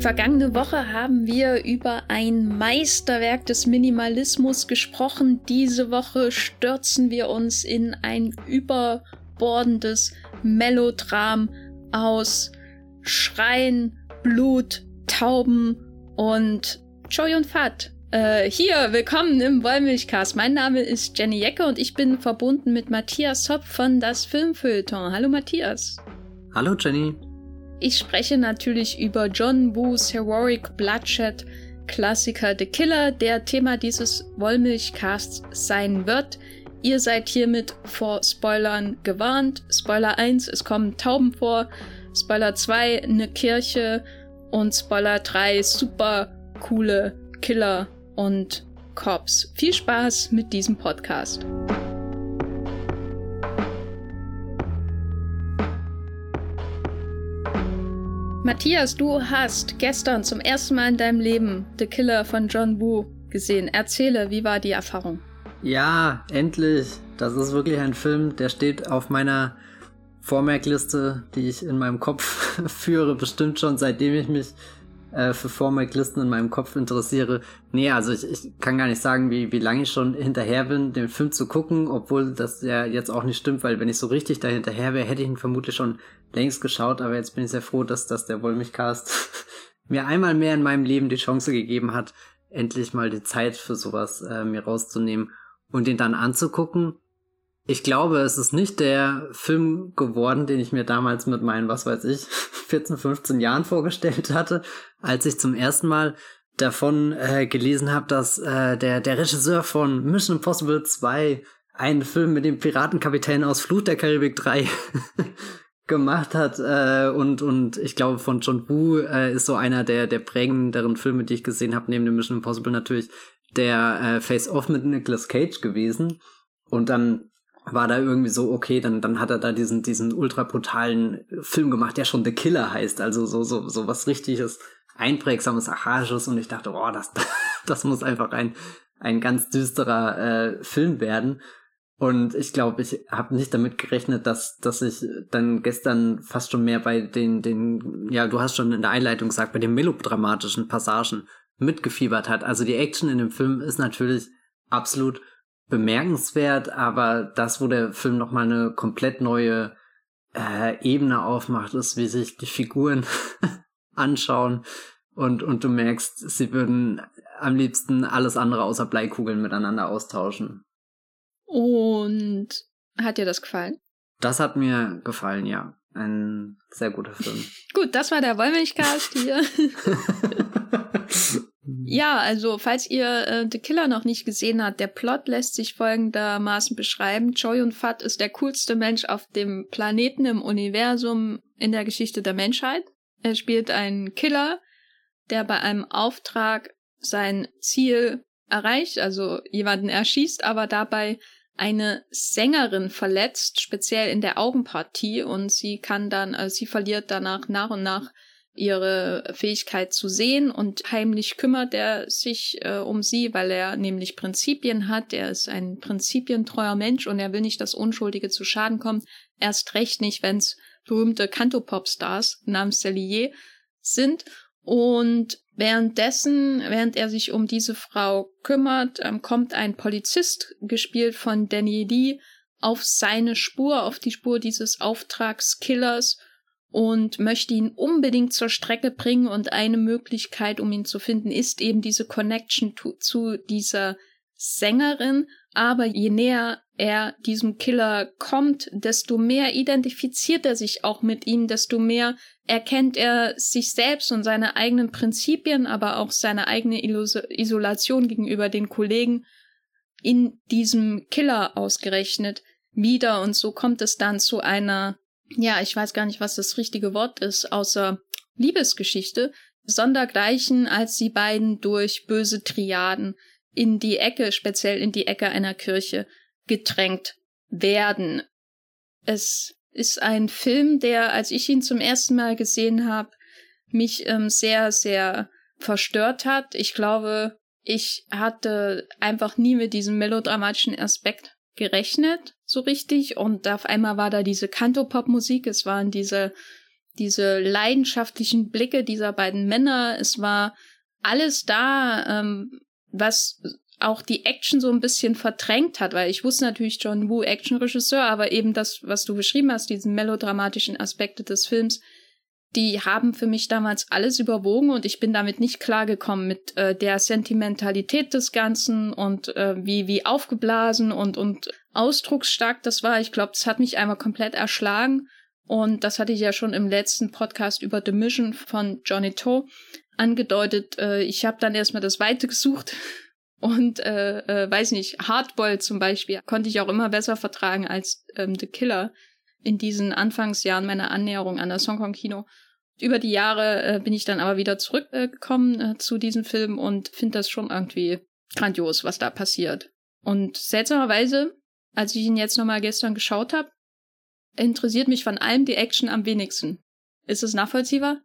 Vergangene Woche haben wir über ein Meisterwerk des Minimalismus gesprochen. Diese Woche stürzen wir uns in ein überbordendes Melodram aus Schreien, Blut, Tauben und Choi und Fat. Äh, hier, willkommen im Wollmilchcast. Mein Name ist Jenny Jecke und ich bin verbunden mit Matthias Hopp von das Filmfeuilleton. Hallo Matthias. Hallo Jenny. Ich spreche natürlich über John Woos Heroic Bloodshed Klassiker The Killer, der Thema dieses Wollmilchcasts sein wird. Ihr seid hiermit vor Spoilern gewarnt. Spoiler 1, es kommen Tauben vor. Spoiler 2, eine Kirche. Und Spoiler 3, super coole Killer und Cops. Viel Spaß mit diesem Podcast. Matthias, du hast gestern zum ersten Mal in deinem Leben The Killer von John Woo gesehen. Erzähle, wie war die Erfahrung? Ja, endlich. Das ist wirklich ein Film, der steht auf meiner Vormerkliste, die ich in meinem Kopf führe, bestimmt schon seitdem ich mich äh, für Vormerklisten in meinem Kopf interessiere. Nee, also ich, ich kann gar nicht sagen, wie, wie lange ich schon hinterher bin, den Film zu gucken, obwohl das ja jetzt auch nicht stimmt, weil wenn ich so richtig da hinterher wäre, hätte ich ihn vermutlich schon längst geschaut, aber jetzt bin ich sehr froh, dass, dass der Wollmilchcast mir einmal mehr in meinem Leben die Chance gegeben hat, endlich mal die Zeit für sowas äh, mir rauszunehmen und den dann anzugucken ich glaube, es ist nicht der Film geworden, den ich mir damals mit meinen, was weiß ich, 14, 15 Jahren vorgestellt hatte, als ich zum ersten Mal davon äh, gelesen habe, dass äh, der, der Regisseur von Mission Impossible 2 einen Film mit dem Piratenkapitän aus Flut der Karibik 3 gemacht hat äh, und und ich glaube von John Woo äh, ist so einer der der prägenderen Filme, die ich gesehen habe neben dem Mission Impossible natürlich der äh, Face Off mit Nicolas Cage gewesen. Und dann war da irgendwie so, okay, dann, dann hat er da diesen, diesen ultra brutalen Film gemacht, der schon The Killer heißt, also so, so, so was richtiges, einprägsames, archaisches und ich dachte, oh, das, das muss einfach ein, ein ganz düsterer äh, Film werden. Und ich glaube, ich habe nicht damit gerechnet, dass, dass ich dann gestern fast schon mehr bei den, den, ja, du hast schon in der Einleitung gesagt, bei den melodramatischen Passagen mitgefiebert hat. Also die Action in dem Film ist natürlich absolut bemerkenswert, aber das, wo der Film nochmal eine komplett neue äh, Ebene aufmacht, ist, wie sich die Figuren anschauen und, und du merkst, sie würden am liebsten alles andere außer Bleikugeln miteinander austauschen. Und hat dir das gefallen? Das hat mir gefallen, ja. Ein sehr guter Film. Gut, das war der Wollmilchcast hier. Ja, also falls ihr äh, The Killer noch nicht gesehen habt, der Plot lässt sich folgendermaßen beschreiben. Choi und Fat ist der coolste Mensch auf dem Planeten im Universum in der Geschichte der Menschheit. Er spielt einen Killer, der bei einem Auftrag sein Ziel erreicht, also jemanden erschießt, aber dabei eine Sängerin verletzt, speziell in der Augenpartie, und sie kann dann, also sie verliert danach nach und nach ihre Fähigkeit zu sehen und heimlich kümmert er sich äh, um sie, weil er nämlich Prinzipien hat. Er ist ein prinzipientreuer Mensch und er will nicht, dass Unschuldige zu Schaden kommen. Erst recht nicht, wenn es berühmte Cantopop-Stars namens Cellier sind. Und währenddessen, während er sich um diese Frau kümmert, ähm, kommt ein Polizist, gespielt von Danny Lee, auf seine Spur, auf die Spur dieses Auftragskillers und möchte ihn unbedingt zur Strecke bringen und eine Möglichkeit, um ihn zu finden, ist eben diese Connection zu dieser Sängerin. Aber je näher er diesem Killer kommt, desto mehr identifiziert er sich auch mit ihm, desto mehr erkennt er sich selbst und seine eigenen Prinzipien, aber auch seine eigene Isolation gegenüber den Kollegen in diesem Killer ausgerechnet wieder. Und so kommt es dann zu einer ja, ich weiß gar nicht, was das richtige Wort ist, außer Liebesgeschichte, sondergleichen, als die beiden durch böse Triaden in die Ecke, speziell in die Ecke einer Kirche, gedrängt werden. Es ist ein Film, der, als ich ihn zum ersten Mal gesehen habe, mich ähm, sehr, sehr verstört hat. Ich glaube, ich hatte einfach nie mit diesem melodramatischen Aspekt gerechnet. So richtig. Und auf einmal war da diese Cantopop-Musik, es waren diese, diese leidenschaftlichen Blicke dieser beiden Männer, es war alles da, ähm, was auch die Action so ein bisschen verdrängt hat, weil ich wusste natürlich John Woo Actionregisseur, aber eben das, was du beschrieben hast, diesen melodramatischen Aspekte des Films, die haben für mich damals alles überwogen. Und ich bin damit nicht klargekommen mit äh, der Sentimentalität des Ganzen und äh, wie wie aufgeblasen und und ausdrucksstark das war. Ich glaube, das hat mich einmal komplett erschlagen und das hatte ich ja schon im letzten Podcast über The Mission von Johnny Toe angedeutet. Äh, ich habe dann erstmal das Weite gesucht und äh, äh, weiß nicht, Hardball zum Beispiel konnte ich auch immer besser vertragen als ähm, The Killer in diesen Anfangsjahren meiner Annäherung an das Hongkong Kino. Über die Jahre äh, bin ich dann aber wieder zurückgekommen äh, zu diesem Film und finde das schon irgendwie grandios, was da passiert. Und seltsamerweise, als ich ihn jetzt nochmal gestern geschaut habe, interessiert mich von allem die Action am wenigsten. Ist es nachvollziehbar?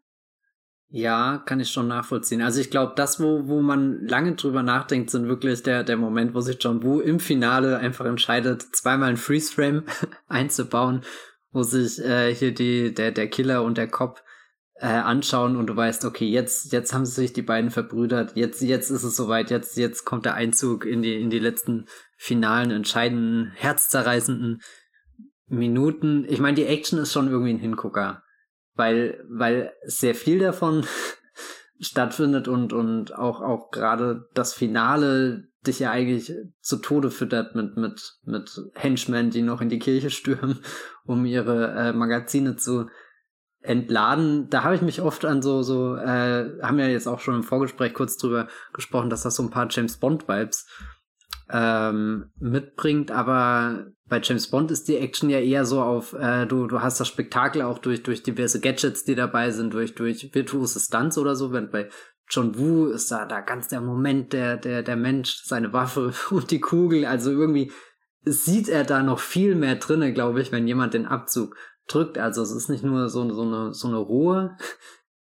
Ja, kann ich schon nachvollziehen. Also ich glaube, das, wo, wo man lange drüber nachdenkt, sind wirklich der, der Moment, wo sich John Woo im Finale einfach entscheidet, zweimal ein Freeze-Frame einzubauen, wo sich äh, hier die, der, der Killer und der Cop äh, anschauen und du weißt, okay, jetzt, jetzt haben sich die beiden verbrüdert, jetzt, jetzt ist es soweit, jetzt, jetzt kommt der Einzug in die, in die letzten finalen, entscheidenden, herzzerreißenden Minuten. Ich meine, die Action ist schon irgendwie ein Hingucker weil, weil sehr viel davon stattfindet und, und auch, auch gerade das Finale dich ja eigentlich zu Tode füttert mit, mit, mit Henchmen, die noch in die Kirche stürmen, um ihre äh, Magazine zu entladen. Da habe ich mich oft an so, so, äh, haben ja jetzt auch schon im Vorgespräch kurz drüber gesprochen, dass das so ein paar James Bond-Vibes ähm, mitbringt, aber bei James Bond ist die Action ja eher so auf, äh, du, du hast das Spektakel auch durch, durch diverse Gadgets, die dabei sind, durch, durch virtuose Stunts oder so, wenn bei John Woo ist da, da ganz der Moment, der, der, der Mensch, seine Waffe und die Kugel, also irgendwie sieht er da noch viel mehr drinne, glaube ich, wenn jemand den Abzug drückt. Also es ist nicht nur so, so eine, so eine rohe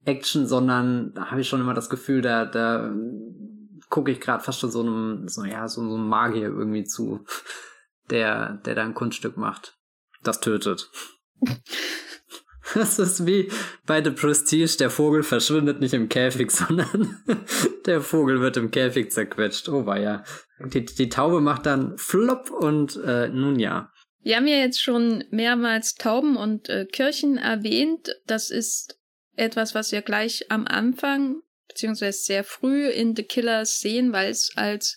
Action, sondern da habe ich schon immer das Gefühl, da, da gucke ich gerade fast schon so einem, so, ja, so, so einem Magier irgendwie zu, der, der da ein Kunststück macht. Das tötet. Das ist wie bei The Prestige, der Vogel verschwindet nicht im Käfig, sondern der Vogel wird im Käfig zerquetscht. Oh ja. Die, die Taube macht dann Flop und äh, nun ja. Wir haben ja jetzt schon mehrmals Tauben und äh, Kirchen erwähnt. Das ist etwas, was wir gleich am Anfang beziehungsweise sehr früh in The Killers sehen, weil es als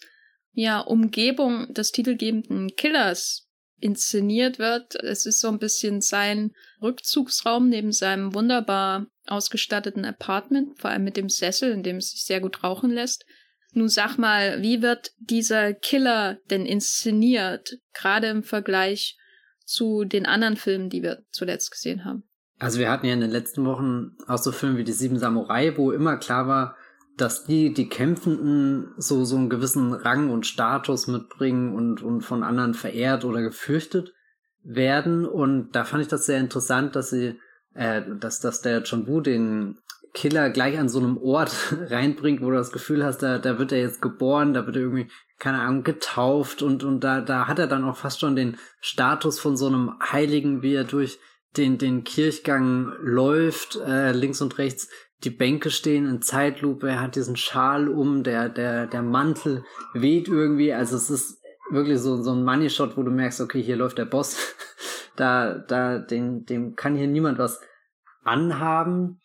ja Umgebung des titelgebenden Killers inszeniert wird. Es ist so ein bisschen sein Rückzugsraum neben seinem wunderbar ausgestatteten Apartment, vor allem mit dem Sessel, in dem es sich sehr gut rauchen lässt. Nun sag mal, wie wird dieser Killer denn inszeniert, gerade im Vergleich zu den anderen Filmen, die wir zuletzt gesehen haben? Also wir hatten ja in den letzten Wochen auch so Filme wie die Sieben Samurai, wo immer klar war, dass die, die Kämpfenden so, so einen gewissen Rang und Status mitbringen und, und von anderen verehrt oder gefürchtet werden. Und da fand ich das sehr interessant, dass sie, äh, dass, dass der John Woo den Killer gleich an so einem Ort reinbringt, wo du das Gefühl hast, da, da wird er jetzt geboren, da wird er irgendwie, keine Ahnung, getauft und, und da, da hat er dann auch fast schon den Status von so einem Heiligen, wie er durch den, den Kirchgang läuft, äh, links und rechts die Bänke stehen in Zeitlupe, er hat diesen Schal um, der, der, der Mantel weht irgendwie, also es ist wirklich so, so ein Money Shot, wo du merkst, okay, hier läuft der Boss, da, da, den, dem kann hier niemand was anhaben.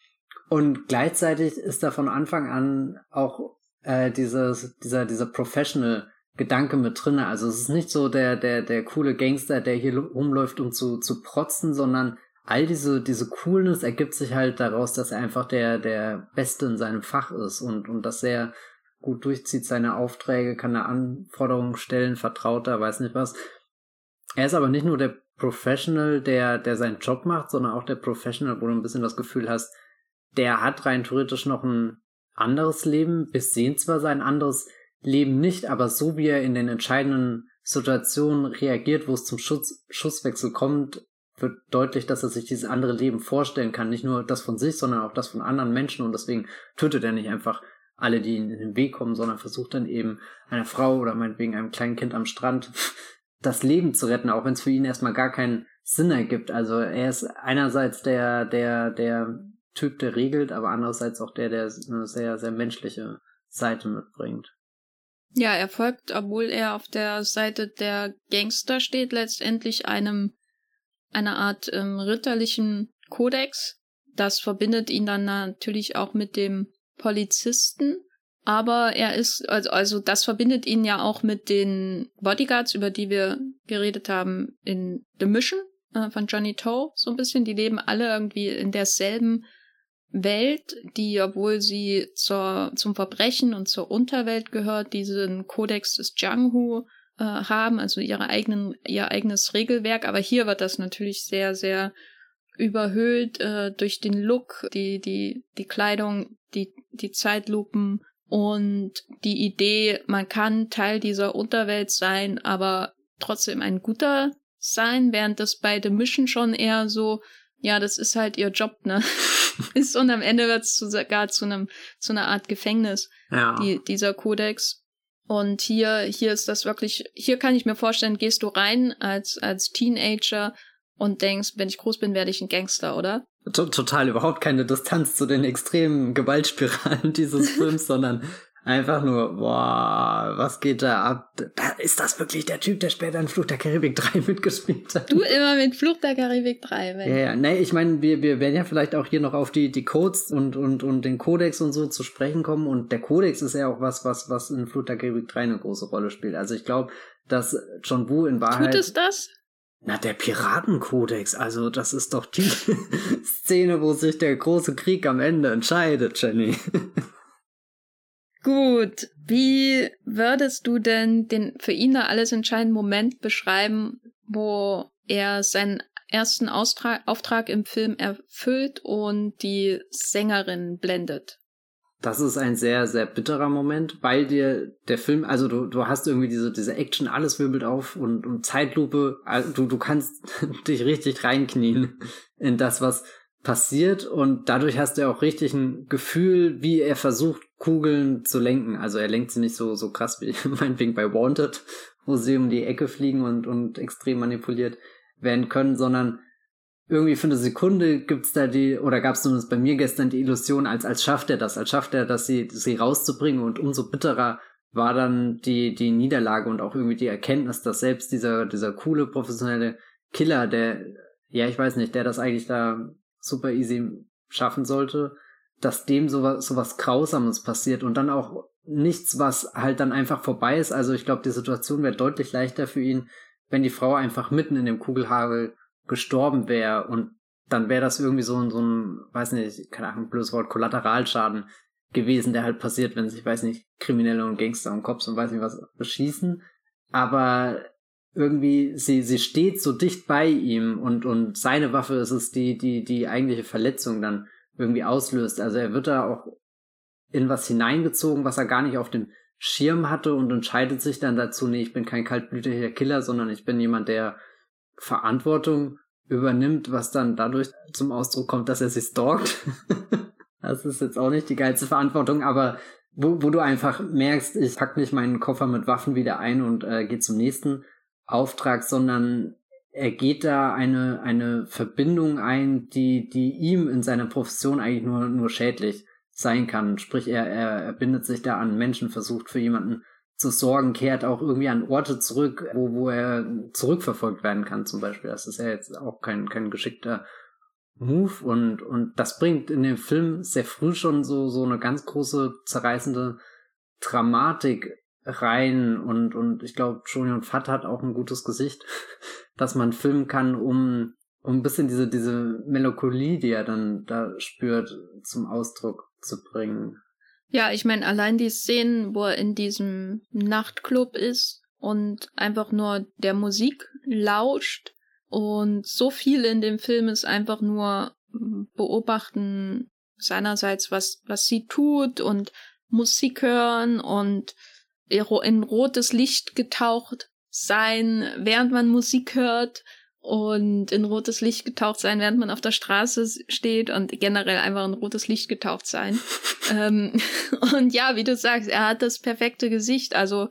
Und gleichzeitig ist da von Anfang an auch äh, dieses, dieser, dieser Professional Gedanke mit drinne. Also es ist nicht so der, der, der coole Gangster, der hier rumläuft, um zu, zu protzen, sondern all diese, diese Coolness ergibt sich halt daraus, dass er einfach der, der Beste in seinem Fach ist und, und das sehr gut durchzieht, seine Aufträge, kann er Anforderungen stellen, vertrauter, weiß nicht was. Er ist aber nicht nur der Professional, der, der seinen Job macht, sondern auch der Professional, wo du ein bisschen das Gefühl hast, der hat rein theoretisch noch ein anderes Leben. Wir sehen zwar sein anderes Leben nicht, aber so wie er in den entscheidenden Situationen reagiert, wo es zum Schuss, Schusswechsel kommt, wird deutlich, dass er sich dieses andere Leben vorstellen kann. Nicht nur das von sich, sondern auch das von anderen Menschen. Und deswegen tötet er nicht einfach alle, die in den Weg kommen, sondern versucht dann eben einer Frau oder meinetwegen einem kleinen Kind am Strand das Leben zu retten, auch wenn es für ihn erstmal gar keinen Sinn ergibt. Also er ist einerseits der, der, der Typ, der regelt, aber andererseits auch der, der eine sehr, sehr menschliche Seite mitbringt. Ja, er folgt, obwohl er auf der Seite der Gangster steht, letztendlich einem einer Art ähm, ritterlichen Kodex. Das verbindet ihn dann natürlich auch mit dem Polizisten. Aber er ist, also, also das verbindet ihn ja auch mit den Bodyguards, über die wir geredet haben in The Mission äh, von Johnny Toe, so ein bisschen. Die leben alle irgendwie in derselben Welt, die, obwohl sie zur, zum Verbrechen und zur Unterwelt gehört, diesen Kodex des Jianghu äh, haben, also ihre eigenen, ihr eigenes Regelwerk. Aber hier wird das natürlich sehr, sehr überhöht äh, durch den Look, die, die, die Kleidung, die, die Zeitlupen und die Idee, man kann Teil dieser Unterwelt sein, aber trotzdem ein guter sein, während das bei The Mission schon eher so, ja, das ist halt ihr Job, ne? ist und am Ende wird es sogar zu einem, zu einer Art Gefängnis, ja. die, dieser Kodex. Und hier, hier ist das wirklich, hier kann ich mir vorstellen, gehst du rein als, als Teenager und denkst, wenn ich groß bin, werde ich ein Gangster, oder? Total überhaupt keine Distanz zu den extremen Gewaltspiralen dieses Films, sondern Einfach nur, boah, was geht da ab? Da, ist das wirklich der Typ, der später in Flucht der Karibik 3 mitgespielt hat? Du immer mit Flucht der Karibik 3, wenn. Ja, ja, nee, ich meine, wir, wir werden ja vielleicht auch hier noch auf die, die Codes und, und, und den Kodex und so zu sprechen kommen. Und der Kodex ist ja auch was, was, was in Flucht der Karibik 3 eine große Rolle spielt. Also ich glaube, dass John Woo in Wahrheit. Tut es das? Na, der Piratenkodex, also das ist doch die Szene, wo sich der große Krieg am Ende entscheidet, Jenny. Gut, wie würdest du denn den für ihn da alles entscheidenden Moment beschreiben, wo er seinen ersten Austrag, Auftrag im Film erfüllt und die Sängerin blendet? Das ist ein sehr, sehr bitterer Moment, weil dir der Film, also du, du hast irgendwie diese, diese Action, alles wirbelt auf und, und Zeitlupe, also du, du kannst dich richtig reinknien in das, was passiert und dadurch hast du auch richtig ein Gefühl, wie er versucht, Kugeln zu lenken. Also er lenkt sie nicht so, so krass wie meinetwegen bei Wanted, wo sie um die Ecke fliegen und, und extrem manipuliert werden können, sondern irgendwie für eine Sekunde gibt's da die, oder gab's zumindest bei mir gestern die Illusion, als, als schafft er das, als schafft er das, sie, sie rauszubringen und umso bitterer war dann die, die Niederlage und auch irgendwie die Erkenntnis, dass selbst dieser, dieser coole professionelle Killer, der, ja, ich weiß nicht, der das eigentlich da super easy schaffen sollte, dass dem sowas, sowas Grausames passiert und dann auch nichts, was halt dann einfach vorbei ist. Also ich glaube, die Situation wäre deutlich leichter für ihn, wenn die Frau einfach mitten in dem Kugelhagel gestorben wäre und dann wäre das irgendwie so, ein, so ein, weiß nicht, keine Ahnung, blödes Wort, Kollateralschaden gewesen, der halt passiert, wenn sich, weiß nicht, Kriminelle und Gangster und Cops und weiß nicht was beschießen. Aber irgendwie, sie, sie steht so dicht bei ihm und, und seine Waffe ist es, die, die, die eigentliche Verletzung dann irgendwie auslöst. Also er wird da auch in was hineingezogen, was er gar nicht auf dem Schirm hatte und entscheidet sich dann dazu, nee, ich bin kein kaltblütiger Killer, sondern ich bin jemand, der Verantwortung übernimmt, was dann dadurch zum Ausdruck kommt, dass er sich stalkt. das ist jetzt auch nicht die geilste Verantwortung, aber wo, wo du einfach merkst, ich pack nicht meinen Koffer mit Waffen wieder ein und äh, gehe zum nächsten Auftrag, sondern er geht da eine, eine Verbindung ein, die, die ihm in seiner Profession eigentlich nur, nur schädlich sein kann. Sprich, er, er, er bindet sich da an Menschen, versucht für jemanden zu sorgen, kehrt auch irgendwie an Orte zurück, wo, wo er zurückverfolgt werden kann, zum Beispiel. Das ist ja jetzt auch kein, kein geschickter Move und, und das bringt in dem Film sehr früh schon so, so eine ganz große, zerreißende Dramatik rein und, und ich glaube, Junior Fat hat auch ein gutes Gesicht, dass man filmen kann, um, um ein bisschen diese, diese Melancholie, die er dann da spürt, zum Ausdruck zu bringen. Ja, ich meine, allein die Szenen, wo er in diesem Nachtclub ist und einfach nur der Musik lauscht und so viel in dem Film ist einfach nur beobachten seinerseits, was, was sie tut und Musik hören und in rotes Licht getaucht sein, während man Musik hört und in rotes Licht getaucht sein, während man auf der Straße steht und generell einfach in rotes Licht getaucht sein. ähm, und ja, wie du sagst, er hat das perfekte Gesicht. Also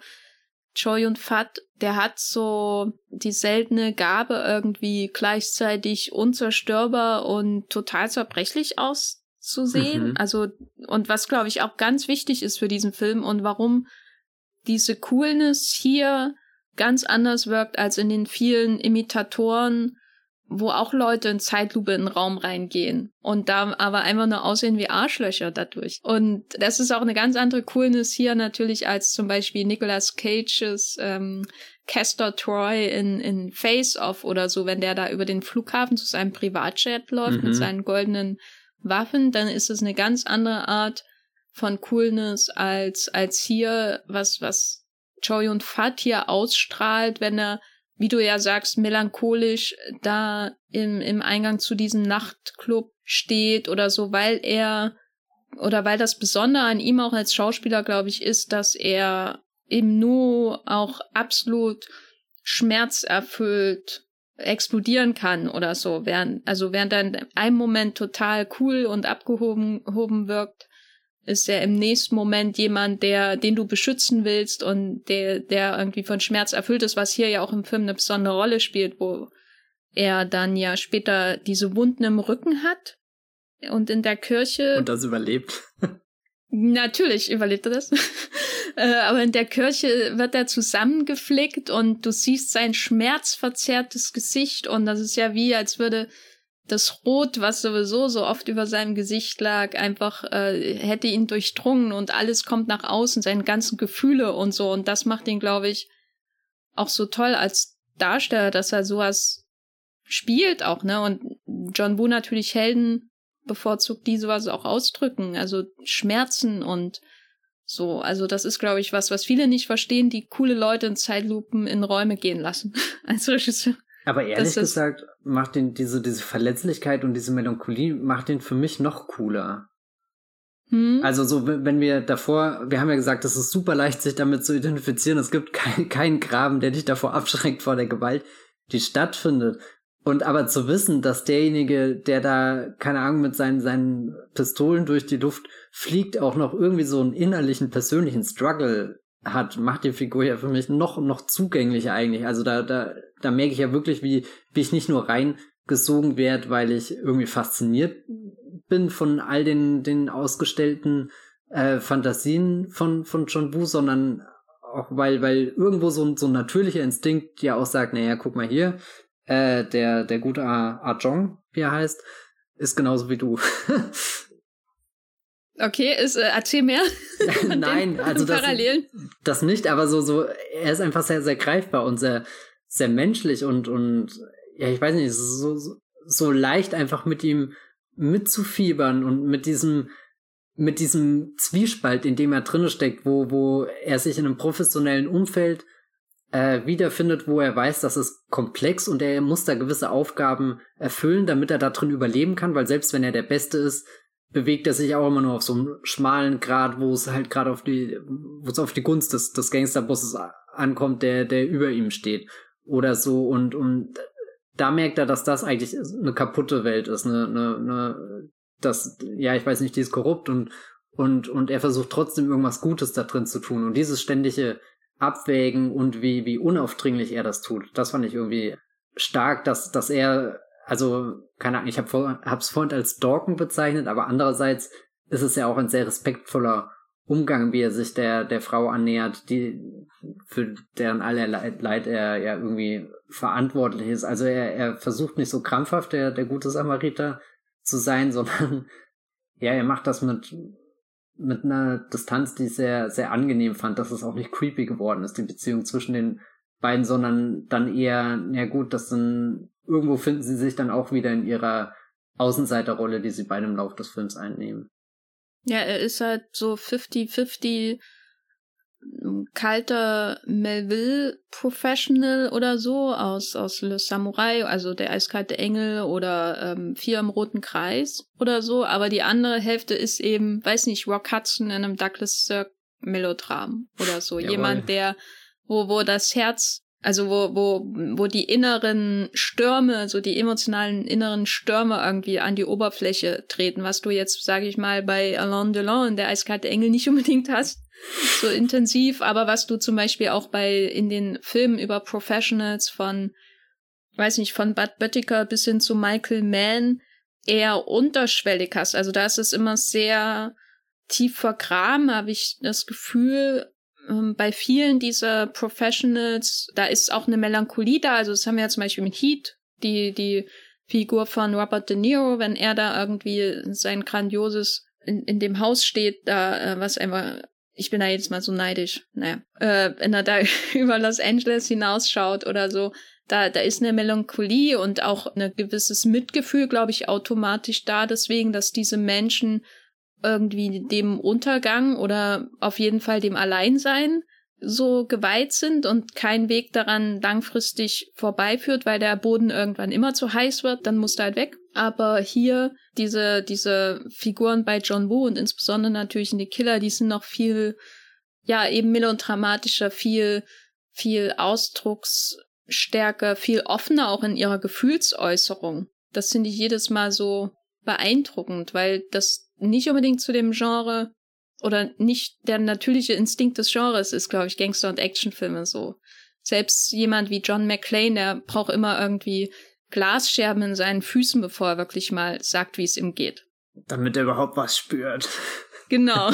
Choi und Fat, der hat so die seltene Gabe irgendwie gleichzeitig unzerstörbar und total zerbrechlich auszusehen. Mhm. Also, und was glaube ich auch ganz wichtig ist für diesen Film und warum diese Coolness hier ganz anders wirkt als in den vielen Imitatoren wo auch Leute in Zeitlupe in den Raum reingehen und da aber einfach nur aussehen wie Arschlöcher dadurch. Und das ist auch eine ganz andere Coolness hier natürlich als zum Beispiel Nicolas Cages ähm, Castor Troy in, in Face Off oder so, wenn der da über den Flughafen zu seinem Privatjet läuft mhm. mit seinen goldenen Waffen, dann ist es eine ganz andere Art von Coolness als, als hier, was, was Choi und Fat hier ausstrahlt, wenn er wie du ja sagst, melancholisch da im, im Eingang zu diesem Nachtclub steht oder so, weil er oder weil das Besondere an ihm auch als Schauspieler, glaube ich, ist, dass er eben nur auch absolut schmerzerfüllt explodieren kann oder so, während, also während er in einem Moment total cool und abgehoben wirkt, ist er im nächsten Moment jemand, der, den du beschützen willst und der, der irgendwie von Schmerz erfüllt ist, was hier ja auch im Film eine besondere Rolle spielt, wo er dann ja später diese Wunden im Rücken hat und in der Kirche. Und das überlebt. Natürlich überlebt er das. Äh, aber in der Kirche wird er zusammengeflickt und du siehst sein schmerzverzerrtes Gesicht und das ist ja wie, als würde das Rot, was sowieso so oft über seinem Gesicht lag, einfach äh, hätte ihn durchdrungen und alles kommt nach außen, seine ganzen Gefühle und so. Und das macht ihn, glaube ich, auch so toll als Darsteller, dass er sowas spielt auch, ne? Und John Woo natürlich Helden bevorzugt, die sowas auch ausdrücken, also Schmerzen und so. Also das ist, glaube ich, was, was viele nicht verstehen, die coole Leute in Zeitlupen in Räume gehen lassen als Regisseur. Aber ehrlich gesagt, macht den diese, diese Verletzlichkeit und diese Melancholie macht den für mich noch cooler. Hm? Also so, wenn wir davor, wir haben ja gesagt, es ist super leicht, sich damit zu identifizieren. Es gibt keinen kein Graben, der dich davor abschreckt vor der Gewalt, die stattfindet. Und aber zu wissen, dass derjenige, der da, keine Ahnung, mit seinen, seinen Pistolen durch die Luft fliegt, auch noch irgendwie so einen innerlichen, persönlichen Struggle hat, macht die Figur ja für mich noch, noch zugänglicher eigentlich. Also da, da, da merke ich ja wirklich, wie, wie ich nicht nur reingesogen werde, weil ich irgendwie fasziniert bin von all den, den ausgestellten äh, Fantasien von, von John Woo, sondern auch weil, weil irgendwo so ein, so ein natürlicher Instinkt ja auch sagt, naja, guck mal hier, äh, der, der gute Arjong, wie er heißt, ist genauso wie du. Okay, ist, äh, erzähl mehr. Nein, also das, das nicht, aber so, so, er ist einfach sehr, sehr greifbar und sehr, sehr menschlich und, und, ja, ich weiß nicht, so, so, so leicht einfach mit ihm mitzufiebern und mit diesem, mit diesem Zwiespalt, in dem er drinne steckt, wo, wo er sich in einem professionellen Umfeld äh, wiederfindet, wo er weiß, dass es komplex und er muss da gewisse Aufgaben erfüllen, damit er da drin überleben kann, weil selbst wenn er der Beste ist, bewegt er sich auch immer nur auf so einem schmalen Grad, wo es halt gerade auf die, wo es auf die Gunst des, des Gangsterbosses ankommt, der, der über ihm steht. Oder so und, und da merkt er, dass das eigentlich eine kaputte Welt ist, eine, eine, eine das, ja, ich weiß nicht, die ist korrupt und, und, und er versucht trotzdem irgendwas Gutes da drin zu tun. Und dieses ständige Abwägen und wie, wie unaufdringlich er das tut, das fand ich irgendwie stark, dass, dass er also, keine Ahnung, ich habe vor, hab's vorhin als Dorken bezeichnet, aber andererseits ist es ja auch ein sehr respektvoller Umgang, wie er sich der, der Frau annähert, die, für deren aller Leid er ja irgendwie verantwortlich ist. Also er, er versucht nicht so krampfhaft der, der gute Samariter zu sein, sondern ja, er macht das mit, mit einer Distanz, die ich sehr, sehr angenehm fand, dass es auch nicht creepy geworden ist, die Beziehung zwischen den beiden, sondern dann eher, ja gut, das sind irgendwo finden sie sich dann auch wieder in ihrer Außenseiterrolle, die sie bei dem Lauf des Films einnehmen. Ja, er ist halt so 50-50 kalter Melville Professional oder so aus, aus Le Samurai, also der eiskalte Engel oder ähm, Vier im Roten Kreis oder so, aber die andere Hälfte ist eben, weiß nicht, Rock Hudson in einem Douglas Sirk Melodram oder so. Jemand, der, wo, wo das Herz Also wo, wo, wo die inneren Stürme, so die emotionalen inneren Stürme irgendwie an die Oberfläche treten, was du jetzt, sage ich mal, bei Alain Delon der Eiskalte Engel nicht unbedingt hast, so intensiv, aber was du zum Beispiel auch bei in den Filmen über Professionals von, weiß nicht, von Bud Böttiger bis hin zu Michael Mann eher unterschwellig hast. Also da ist es immer sehr tief vergraben, habe ich das Gefühl, bei vielen dieser Professionals, da ist auch eine Melancholie da. Also das haben wir ja zum Beispiel mit Heat, die, die Figur von Robert De Niro, wenn er da irgendwie sein grandioses in, in dem Haus steht, da, äh, was einfach, ich bin da jetzt mal so neidisch, naja, äh, wenn er da über Los Angeles hinausschaut oder so, da, da ist eine Melancholie und auch ein gewisses Mitgefühl, glaube ich, automatisch da, deswegen, dass diese Menschen irgendwie dem Untergang oder auf jeden Fall dem Alleinsein so geweiht sind und kein Weg daran langfristig vorbeiführt, weil der Boden irgendwann immer zu heiß wird, dann muss er halt weg. Aber hier diese, diese Figuren bei John Woo und insbesondere natürlich in die Killer, die sind noch viel, ja, eben melodramatischer, viel, viel Ausdrucksstärker, viel offener auch in ihrer Gefühlsäußerung. Das finde ich jedes Mal so beeindruckend, weil das nicht unbedingt zu dem Genre oder nicht der natürliche Instinkt des Genres ist, glaube ich, Gangster- und Actionfilme so. Selbst jemand wie John McClane, der braucht immer irgendwie Glasscherben in seinen Füßen, bevor er wirklich mal sagt, wie es ihm geht. Damit er überhaupt was spürt. Genau.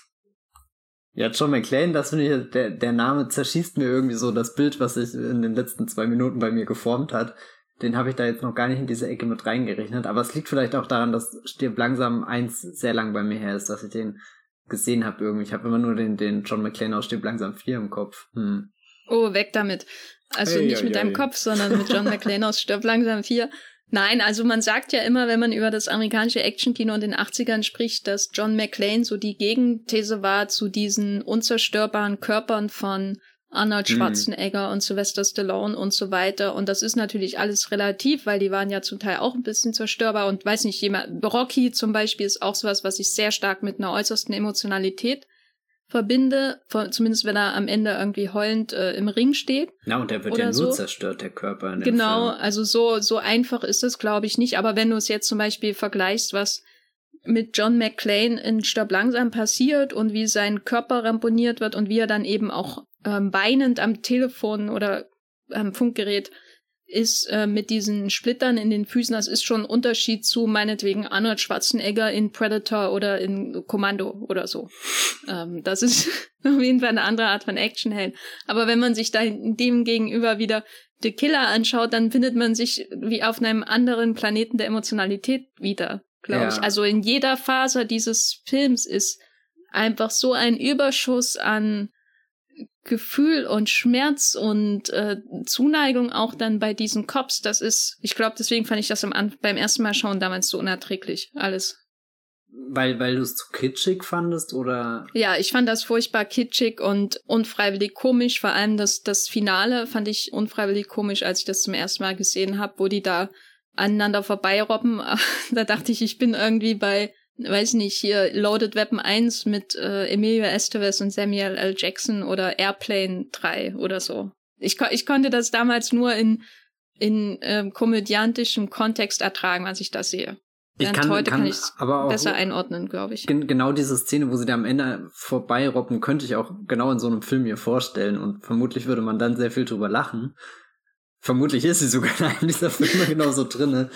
ja, John McClane, das finde ich, der, der Name zerschießt mir irgendwie so das Bild, was sich in den letzten zwei Minuten bei mir geformt hat. Den habe ich da jetzt noch gar nicht in diese Ecke mit reingerechnet. Aber es liegt vielleicht auch daran, dass Stirb langsam eins sehr lang bei mir her ist, dass ich den gesehen habe irgendwie. Ich habe immer nur den, den John McClane aus Stirb langsam 4 im Kopf. Hm. Oh, weg damit. Also hey, nicht mit deinem Kopf, sondern mit John McClane aus Stirb langsam 4. Nein, also man sagt ja immer, wenn man über das amerikanische Actionkino in den 80ern spricht, dass John McClane so die Gegenthese war zu diesen unzerstörbaren Körpern von Arnold mhm. Schwarzenegger mhm. und Sylvester Stallone und so weiter. Und das ist natürlich alles relativ, weil die waren ja zum Teil auch ein bisschen zerstörbar und weiß nicht, jemand, Rocky zum Beispiel ist auch sowas, was ich sehr stark mit einer äußersten Emotionalität verbinde, zumindest wenn er am Ende irgendwie heulend äh, im Ring steht. Na, und der wird ja nur so. zerstört, der Körper. Genau, Film. also so, so einfach ist es, glaube ich, nicht. Aber wenn du es jetzt zum Beispiel vergleichst, was mit John McClane in Stirb langsam passiert und wie sein Körper ramponiert wird und wie er dann eben auch ähm, weinend am Telefon oder am Funkgerät ist äh, mit diesen Splittern in den Füßen, das ist schon ein Unterschied zu meinetwegen Arnold Schwarzenegger in Predator oder in Kommando oder so. Ähm, das ist auf jeden Fall eine andere Art von Actionheld. Aber wenn man sich da dem gegenüber wieder The Killer anschaut, dann findet man sich wie auf einem anderen Planeten der Emotionalität wieder, glaube ja. ich. Also in jeder Phase dieses Films ist einfach so ein Überschuss an Gefühl und Schmerz und äh, Zuneigung auch dann bei diesen Cops, das ist, ich glaube, deswegen fand ich das am, beim ersten Mal schauen damals so unerträglich, alles. Weil, weil du es zu kitschig fandest, oder? Ja, ich fand das furchtbar kitschig und unfreiwillig komisch. Vor allem das, das Finale fand ich unfreiwillig komisch, als ich das zum ersten Mal gesehen habe, wo die da aneinander vorbeirobben. da dachte ich, ich bin irgendwie bei weiß nicht, hier Loaded Weapon 1 mit äh, Emilio Estevez und Samuel L. Jackson oder Airplane 3 oder so. Ich, ich konnte das damals nur in, in ähm, komödiantischem Kontext ertragen, als ich das sehe. Ich kann, heute kann, kann ich es besser einordnen, glaube ich. Gen genau diese Szene, wo sie da am Ende vorbeirobben, könnte ich auch genau in so einem Film mir vorstellen und vermutlich würde man dann sehr viel drüber lachen. Vermutlich ist sie sogar in einem dieser Filme genauso drinne.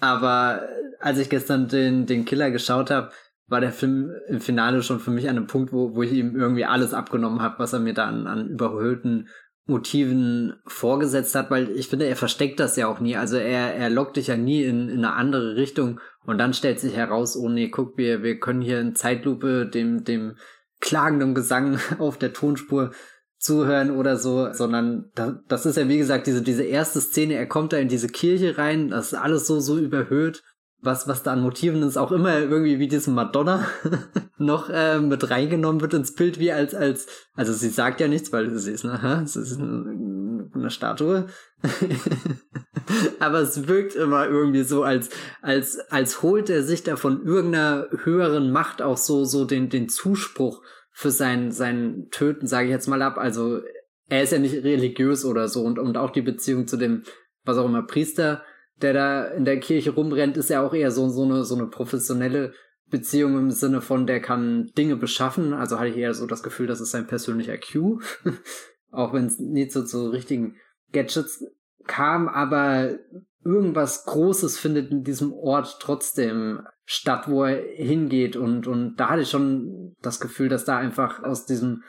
Aber als ich gestern den, den Killer geschaut habe, war der Film im Finale schon für mich an einem Punkt, wo, wo ich ihm irgendwie alles abgenommen habe, was er mir da an, an überhöhten Motiven vorgesetzt hat, weil ich finde, er versteckt das ja auch nie. Also er, er lockt dich ja nie in, in eine andere Richtung und dann stellt sich heraus, oh nee, guck, wir, wir können hier in Zeitlupe dem, dem klagenden Gesang auf der Tonspur zuhören oder so, sondern da, das ist ja wie gesagt diese, diese erste Szene, er kommt da in diese Kirche rein, das ist alles so, so überhöht, was, was da an Motiven ist, auch immer irgendwie wie diese Madonna noch äh, mit reingenommen wird ins Bild, wie als, als, also sie sagt ja nichts, weil sie ist, ne, es ist eine, eine Statue. Aber es wirkt immer irgendwie so, als, als, als holt er sich da von irgendeiner höheren Macht auch so, so den, den Zuspruch für sein, sein Töten, sage ich jetzt mal ab. Also er ist ja nicht religiös oder so und, und auch die Beziehung zu dem, was auch immer, Priester, der da in der Kirche rumrennt, ist ja auch eher so, so eine, so eine professionelle Beziehung im Sinne von, der kann Dinge beschaffen. Also hatte ich eher so das Gefühl, das ist sein persönlicher Q. auch wenn es nicht so zu richtigen Gadgets kam, aber irgendwas Großes findet in diesem Ort trotzdem statt, wo er hingeht und, und da hatte ich schon das Gefühl, dass da einfach aus diesem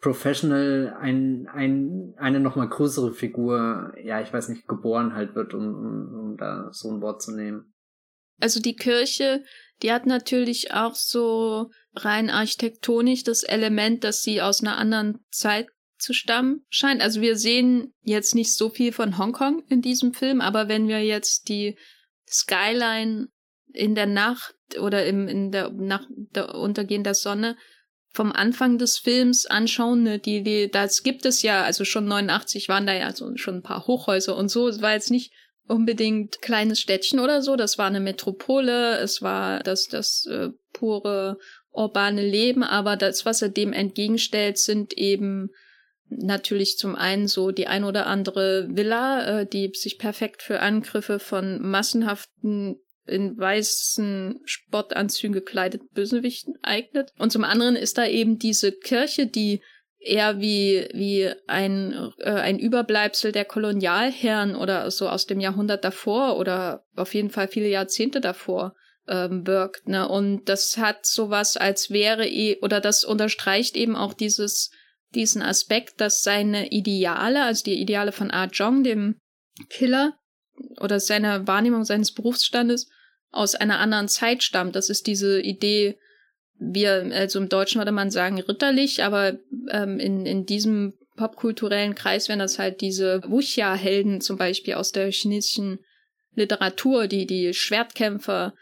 Professional ein, ein, eine nochmal größere Figur, ja, ich weiß nicht, geboren halt wird, um, um, um da so ein Wort zu nehmen. Also die Kirche, die hat natürlich auch so rein architektonisch das Element, dass sie aus einer anderen Zeit zu stammen scheint. Also wir sehen jetzt nicht so viel von Hongkong in diesem Film, aber wenn wir jetzt die Skyline in der Nacht oder im, in der nach der Untergehen der Sonne vom Anfang des Films anschauen, ne, die, die, das gibt es ja, also schon 89 waren da ja so schon ein paar Hochhäuser und so. Es war jetzt nicht unbedingt kleines Städtchen oder so, das war eine Metropole, es war das, das äh, pure urbane Leben, aber das, was er dem entgegenstellt, sind eben natürlich zum einen so die ein oder andere Villa, äh, die sich perfekt für Angriffe von massenhaften in weißen Sportanzügen gekleideten Bösewichten eignet. Und zum anderen ist da eben diese Kirche, die eher wie, wie ein, äh, ein Überbleibsel der Kolonialherren oder so aus dem Jahrhundert davor oder auf jeden Fall viele Jahrzehnte davor ähm, wirkt. Ne? Und das hat sowas, als wäre eh, oder das unterstreicht eben auch dieses diesen Aspekt, dass seine Ideale, also die Ideale von Ah Jong, dem Killer, oder seine Wahrnehmung seines Berufsstandes aus einer anderen Zeit stammt. Das ist diese Idee, wir, also im Deutschen würde man sagen ritterlich, aber ähm, in, in diesem popkulturellen Kreis wären das halt diese Wuxia-Helden zum Beispiel aus der chinesischen Literatur, die, die Schwertkämpfer,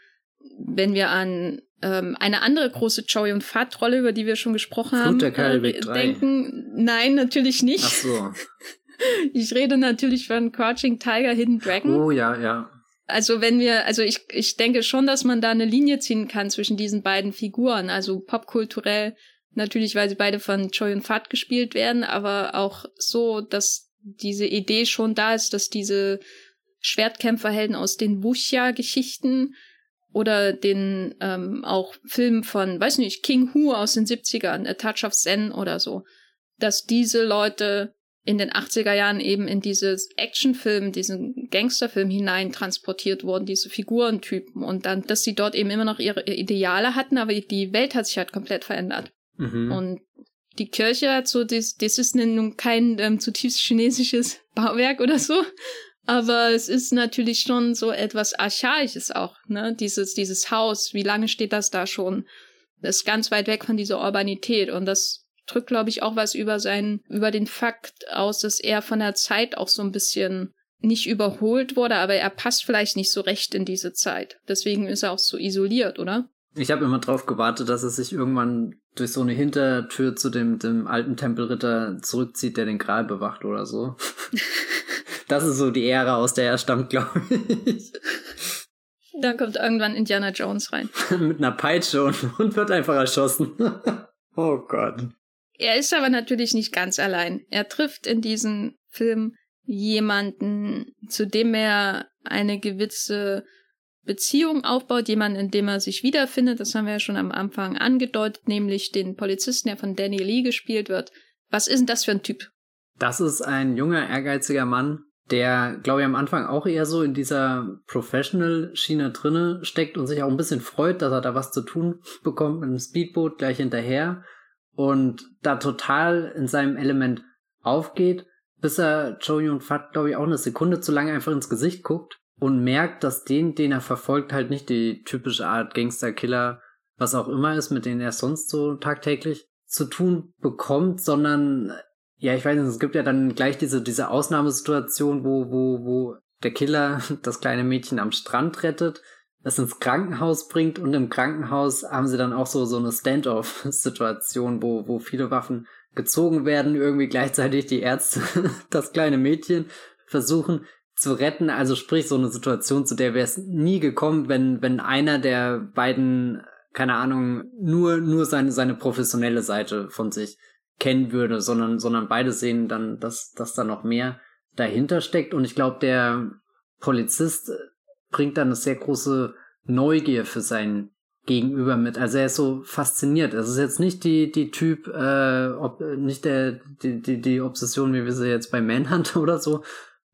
wenn wir an ähm, eine andere große Joey und Fat-Rolle, über die wir schon gesprochen Flut haben, der äh, 3. denken. Nein, natürlich nicht. Ach so. ich rede natürlich von Crouching Tiger, Hidden Dragon. Oh ja, ja. Also wenn wir, also ich, ich denke schon, dass man da eine Linie ziehen kann zwischen diesen beiden Figuren. Also popkulturell natürlich, weil sie beide von Choi und Fat gespielt werden, aber auch so, dass diese Idee schon da ist, dass diese Schwertkämpferhelden aus den Wuxia-Geschichten oder den ähm, auch Film von, weiß nicht, King Hu aus den 70ern, A Touch of Zen oder so, dass diese Leute in den 80er Jahren eben in dieses Actionfilm, diesen Gangsterfilm hinein transportiert wurden, diese Figurentypen und dann, dass sie dort eben immer noch ihre Ideale hatten, aber die Welt hat sich halt komplett verändert. Mhm. Und die Kirche hat so, das, das ist nun kein ähm, zutiefst chinesisches Bauwerk oder so, aber es ist natürlich schon so etwas Archaisches auch, ne? Dieses, dieses Haus, wie lange steht das da schon? Das ist ganz weit weg von dieser Urbanität und das drückt, glaube ich, auch was über seinen, über den Fakt aus, dass er von der Zeit auch so ein bisschen nicht überholt wurde, aber er passt vielleicht nicht so recht in diese Zeit. Deswegen ist er auch so isoliert, oder? Ich habe immer drauf gewartet, dass er sich irgendwann durch so eine Hintertür zu dem, dem alten Tempelritter zurückzieht, der den Gral bewacht oder so. das ist so die Ära, aus der er stammt, glaube ich. Dann kommt irgendwann Indiana Jones rein. Mit einer Peitsche und, und wird einfach erschossen. oh Gott. Er ist aber natürlich nicht ganz allein. Er trifft in diesem Film jemanden, zu dem er eine gewisse Beziehung aufbaut, jemanden, in dem er sich wiederfindet. Das haben wir ja schon am Anfang angedeutet, nämlich den Polizisten, der von Danny Lee gespielt wird. Was ist denn das für ein Typ? Das ist ein junger, ehrgeiziger Mann, der, glaube ich, am Anfang auch eher so in dieser Professional-Schiene drinne steckt und sich auch ein bisschen freut, dass er da was zu tun bekommt mit einem Speedboot gleich hinterher und da total in seinem Element aufgeht, bis er Joey und Fat, glaube ich, auch eine Sekunde zu lange einfach ins Gesicht guckt und merkt, dass den, den er verfolgt, halt nicht die typische Art Gangster-Killer, was auch immer ist, mit denen er sonst so tagtäglich zu tun bekommt, sondern ja, ich weiß nicht, es gibt ja dann gleich diese, diese Ausnahmesituation, wo, wo, wo der Killer das kleine Mädchen am Strand rettet, es ins Krankenhaus bringt und im Krankenhaus haben sie dann auch so, so eine Standoff-Situation, wo, wo viele Waffen gezogen werden, irgendwie gleichzeitig die Ärzte das kleine Mädchen versuchen zu retten. Also sprich so eine Situation, zu der wäre es nie gekommen, wenn, wenn einer der beiden, keine Ahnung, nur, nur seine, seine professionelle Seite von sich kennen würde, sondern, sondern beide sehen dann, dass, dass da noch mehr dahinter steckt. Und ich glaube, der Polizist bringt dann eine sehr große Neugier für sein Gegenüber mit. Also er ist so fasziniert. Es ist jetzt nicht die, die Typ, äh, ob, nicht der, die, die, die Obsession, wie wir sie jetzt bei Manhunt oder so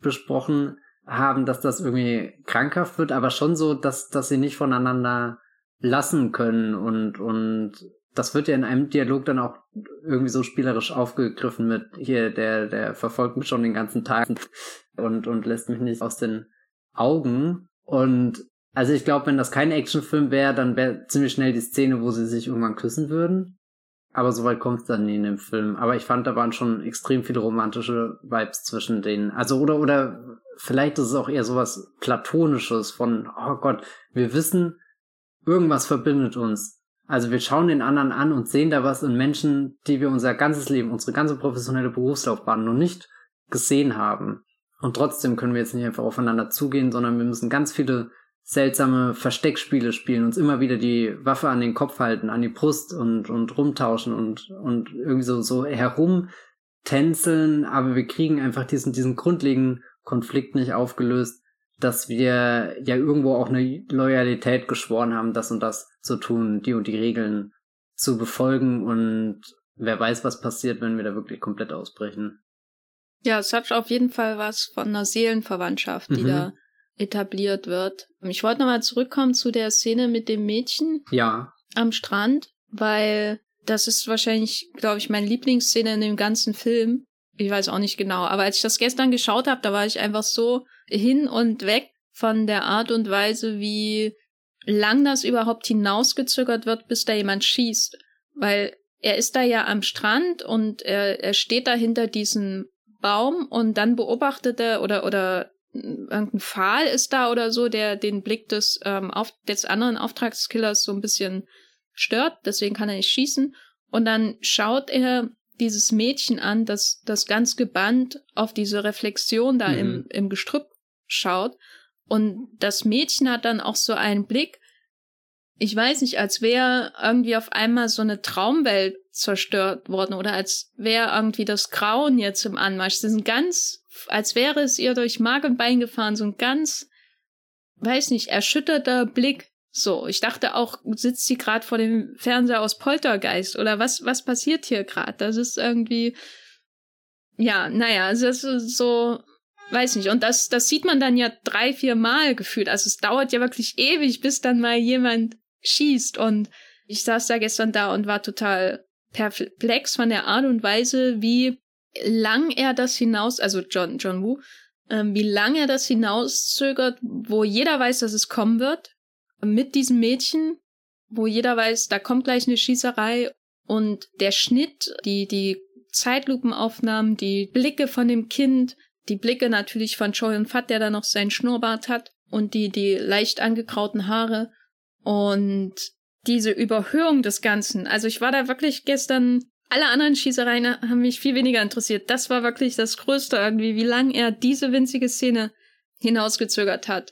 besprochen haben, dass das irgendwie krankhaft wird, aber schon so, dass, dass sie nicht voneinander lassen können und, und das wird ja in einem Dialog dann auch irgendwie so spielerisch aufgegriffen mit hier, der, der verfolgt mich schon den ganzen Tag und, und lässt mich nicht aus den Augen. Und also ich glaube, wenn das kein Actionfilm wäre, dann wäre ziemlich schnell die Szene, wo sie sich irgendwann küssen würden. Aber soweit kommt es dann nie in dem Film. Aber ich fand, da waren schon extrem viele romantische Vibes zwischen denen. Also, oder, oder vielleicht ist es auch eher sowas Platonisches von, oh Gott, wir wissen, irgendwas verbindet uns. Also wir schauen den anderen an und sehen da was in Menschen, die wir unser ganzes Leben, unsere ganze professionelle Berufslaufbahn noch nicht gesehen haben. Und trotzdem können wir jetzt nicht einfach aufeinander zugehen, sondern wir müssen ganz viele seltsame Versteckspiele spielen, uns immer wieder die Waffe an den Kopf halten, an die Brust und, und rumtauschen und, und irgendwie so, so herumtänzeln, aber wir kriegen einfach diesen, diesen grundlegenden Konflikt nicht aufgelöst, dass wir ja irgendwo auch eine Loyalität geschworen haben, das und das zu tun, die und die Regeln zu befolgen und wer weiß, was passiert, wenn wir da wirklich komplett ausbrechen. Ja, es hat auf jeden Fall was von einer Seelenverwandtschaft, die mhm. da etabliert wird. Ich wollte nochmal zurückkommen zu der Szene mit dem Mädchen. Ja. Am Strand, weil das ist wahrscheinlich, glaube ich, meine Lieblingsszene in dem ganzen Film. Ich weiß auch nicht genau, aber als ich das gestern geschaut habe, da war ich einfach so hin und weg von der Art und Weise, wie lang das überhaupt hinausgezögert wird, bis da jemand schießt. Weil er ist da ja am Strand und er, er steht da hinter diesem Baum und dann beobachtet er oder, oder irgendein Pfahl ist da oder so, der den Blick des, ähm, auf, des anderen Auftragskillers so ein bisschen stört, deswegen kann er nicht schießen. Und dann schaut er dieses Mädchen an, das, das ganz gebannt auf diese Reflexion da mhm. im, im Gestrüpp schaut. Und das Mädchen hat dann auch so einen Blick, ich weiß nicht, als wäre irgendwie auf einmal so eine Traumwelt zerstört worden oder als wäre irgendwie das Grauen jetzt im Anmarsch. Das sind ganz als wäre es ihr durch Mark und Bein gefahren, so ein ganz, weiß nicht, erschütterter Blick. So, ich dachte auch, sitzt sie gerade vor dem Fernseher aus Poltergeist oder was, was passiert hier gerade? Das ist irgendwie, ja, naja, also das ist so, weiß nicht. Und das, das sieht man dann ja drei, vier Mal gefühlt. Also es dauert ja wirklich ewig, bis dann mal jemand schießt. Und ich saß da gestern da und war total perplex von der Art und Weise, wie lang er das hinaus, also John, John Woo, ähm, wie lange er das hinauszögert, wo jeder weiß, dass es kommen wird, mit diesem Mädchen, wo jeder weiß, da kommt gleich eine Schießerei und der Schnitt, die, die Zeitlupenaufnahmen, die Blicke von dem Kind, die Blicke natürlich von Choi und Fat, der da noch seinen Schnurrbart hat und die, die leicht angekrauten Haare und diese Überhöhung des Ganzen. Also ich war da wirklich gestern alle anderen Schießereien haben mich viel weniger interessiert. Das war wirklich das Größte irgendwie, wie lang er diese winzige Szene hinausgezögert hat.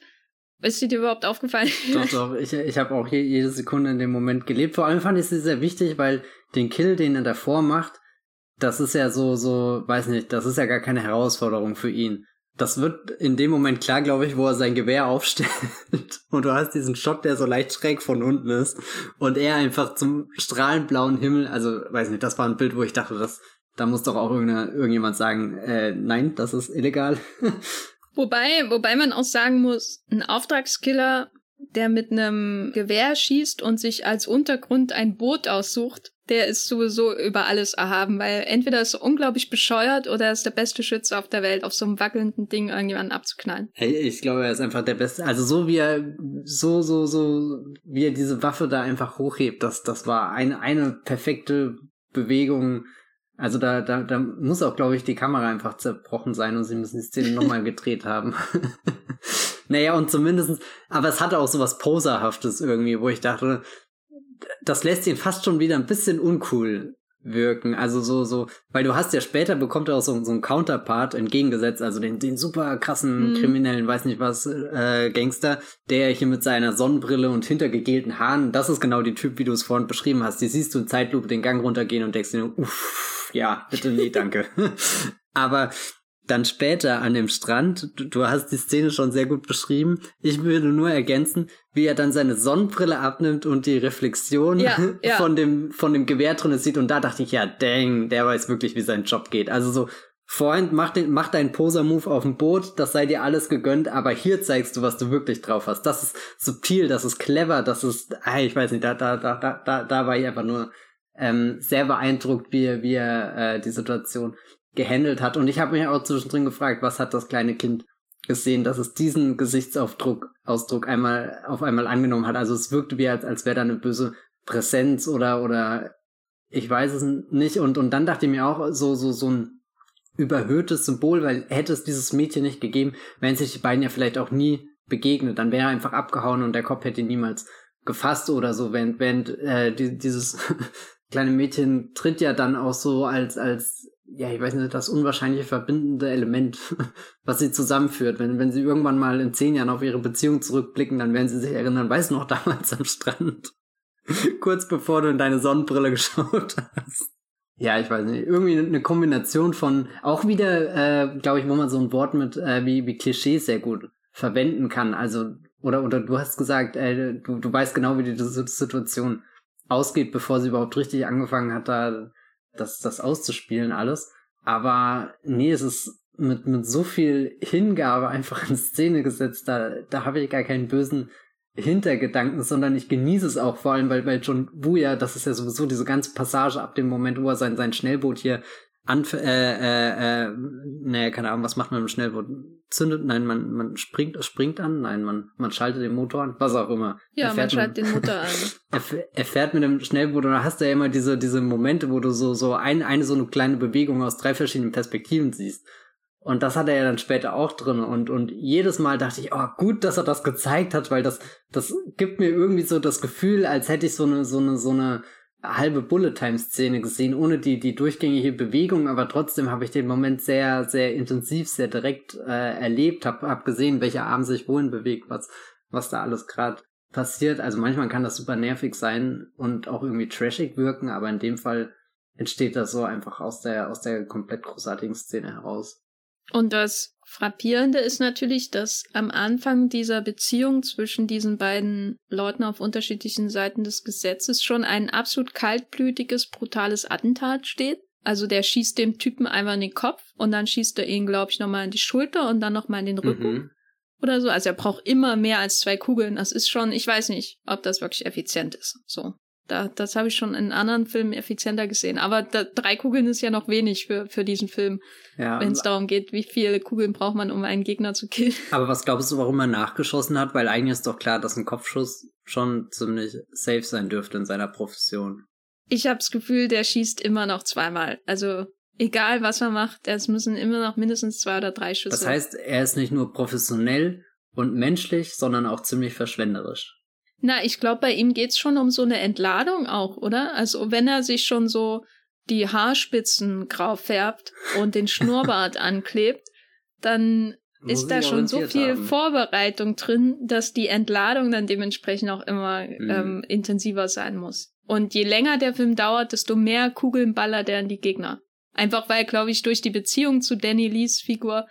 Ist dir überhaupt aufgefallen? Doch, doch. Ich, ich habe auch jede Sekunde in dem Moment gelebt. Vor allem fand ich es sehr wichtig, weil den Kill, den er davor macht, das ist ja so, so, weiß nicht, das ist ja gar keine Herausforderung für ihn das wird in dem Moment klar, glaube ich, wo er sein Gewehr aufstellt und du hast diesen Shot, der so leicht schräg von unten ist und er einfach zum strahlend blauen Himmel, also weiß nicht, das war ein Bild, wo ich dachte, das, da muss doch auch irgendjemand sagen, äh, nein, das ist illegal. wobei, wobei man auch sagen muss, ein Auftragskiller, der mit einem Gewehr schießt und sich als Untergrund ein Boot aussucht, der ist sowieso über alles erhaben, weil entweder ist er unglaublich bescheuert oder er ist der beste Schütze auf der Welt, auf so einem wackelnden Ding irgendjemanden abzuknallen. Hey, ich glaube, er ist einfach der Beste. Also so wie er, so, so, so, wie er diese Waffe da einfach hochhebt, das, das war eine, eine perfekte Bewegung. Also da, da, da muss auch, glaube ich, die Kamera einfach zerbrochen sein und sie müssen die Szene nochmal gedreht haben. naja, und zumindestens, aber es hatte auch so was Poserhaftes irgendwie, wo ich dachte, das lässt ihn fast schon wieder ein bisschen uncool wirken. Also so, so, weil du hast ja später bekommt er auch so, so einen Counterpart entgegengesetzt, also den, den super krassen, mhm. kriminellen, weiß nicht was, äh, Gangster, der hier mit seiner Sonnenbrille und hintergegelten Haaren, das ist genau die Typ, wie du es vorhin beschrieben hast. Die siehst du in Zeitlupe den Gang runtergehen und denkst dir, uff, ja, bitte nee, danke. Aber dann später an dem Strand, du, hast die Szene schon sehr gut beschrieben. Ich würde nur ergänzen, wie er dann seine Sonnenbrille abnimmt und die Reflexion ja, ja. von dem von dem Gewehr drin sieht. Und da dachte ich, ja, dang, der weiß wirklich, wie sein Job geht. Also so, Freund, mach, den, mach deinen Poser-Move auf dem Boot, das sei dir alles gegönnt, aber hier zeigst du, was du wirklich drauf hast. Das ist subtil, das ist clever, das ist, ah, ich weiß nicht, da, da, da, da, da war ich einfach nur ähm, sehr beeindruckt, wie er, wie er äh, die Situation gehandelt hat. Und ich habe mich auch zwischendrin gefragt, was hat das kleine Kind gesehen, dass es diesen Gesichtsausdruck Ausdruck einmal auf einmal angenommen hat. Also es wirkte wie als, als wäre da eine böse Präsenz oder oder ich weiß es nicht. Und und dann dachte ich mir auch so so so ein überhöhtes Symbol, weil hätte es dieses Mädchen nicht gegeben, wären sich die beiden ja vielleicht auch nie begegnet. Dann wäre er einfach abgehauen und der Kopf hätte ihn niemals gefasst oder so, während, während äh, die, dieses kleine Mädchen tritt ja dann auch so als als ja, ich weiß nicht, das unwahrscheinliche verbindende Element, was sie zusammenführt. Wenn, wenn sie irgendwann mal in zehn Jahren auf ihre Beziehung zurückblicken, dann werden sie sich erinnern, weißt du noch, damals am Strand, kurz bevor du in deine Sonnenbrille geschaut hast. Ja, ich weiß nicht, irgendwie eine Kombination von, auch wieder, äh, glaube ich, wo man so ein Wort mit, äh, wie, wie Klischees sehr gut verwenden kann. Also, oder, oder du hast gesagt, äh, du, du weißt genau, wie die Situation ausgeht, bevor sie überhaupt richtig angefangen hat, da das, das auszuspielen alles. Aber nee, es ist mit, mit so viel Hingabe einfach in Szene gesetzt, da, da habe ich gar keinen bösen Hintergedanken, sondern ich genieße es auch vor allem, weil, weil John Buja, das ist ja sowieso diese ganze Passage ab dem Moment, wo er sein, sein Schnellboot hier anf äh, äh, äh, naja, keine Ahnung, was macht man mit dem Schnellboot? Zündet? Nein, man, man springt, springt an? Nein, man, man schaltet den Motor an? Was auch immer. Ja, man schaltet den Motor an. Er, er, fährt mit dem Schnellboot und da hast du ja immer diese, diese Momente, wo du so, so ein, eine so eine kleine Bewegung aus drei verschiedenen Perspektiven siehst. Und das hat er ja dann später auch drin. Und, und jedes Mal dachte ich, oh, gut, dass er das gezeigt hat, weil das, das gibt mir irgendwie so das Gefühl, als hätte ich so eine, so eine, so eine, halbe Bullet-Time-Szene gesehen, ohne die, die durchgängige Bewegung, aber trotzdem habe ich den Moment sehr, sehr intensiv, sehr direkt äh, erlebt, habe hab gesehen, welcher Arm sich wohin bewegt, was, was da alles gerade passiert. Also manchmal kann das super nervig sein und auch irgendwie trashig wirken, aber in dem Fall entsteht das so einfach aus der, aus der komplett großartigen Szene heraus. Und das Frappierende ist natürlich, dass am Anfang dieser Beziehung zwischen diesen beiden Leuten auf unterschiedlichen Seiten des Gesetzes schon ein absolut kaltblütiges, brutales Attentat steht. Also der schießt dem Typen einmal in den Kopf und dann schießt er ihn, glaube ich, nochmal in die Schulter und dann nochmal in den Rücken. Mhm. Oder so. Also er braucht immer mehr als zwei Kugeln. Das ist schon, ich weiß nicht, ob das wirklich effizient ist. So. Da, das habe ich schon in anderen Filmen effizienter gesehen. Aber da, drei Kugeln ist ja noch wenig für, für diesen Film, ja, wenn es darum geht, wie viele Kugeln braucht man, um einen Gegner zu killen. Aber was glaubst du, warum er nachgeschossen hat? Weil eigentlich ist doch klar, dass ein Kopfschuss schon ziemlich safe sein dürfte in seiner Profession. Ich habe das Gefühl, der schießt immer noch zweimal. Also egal, was er macht, es müssen immer noch mindestens zwei oder drei Schüsse. Das heißt, er ist nicht nur professionell und menschlich, sondern auch ziemlich verschwenderisch. Na, ich glaube, bei ihm geht's schon um so eine Entladung auch, oder? Also wenn er sich schon so die Haarspitzen grau färbt und den Schnurrbart anklebt, dann Muss ist da schon so viel haben. Vorbereitung drin, dass die Entladung dann dementsprechend auch immer mhm. ähm, intensiver sein muss. Und je länger der Film dauert, desto mehr Kugeln ballert er an die Gegner. Einfach weil, glaube ich, durch die Beziehung zu Danny Lees Figur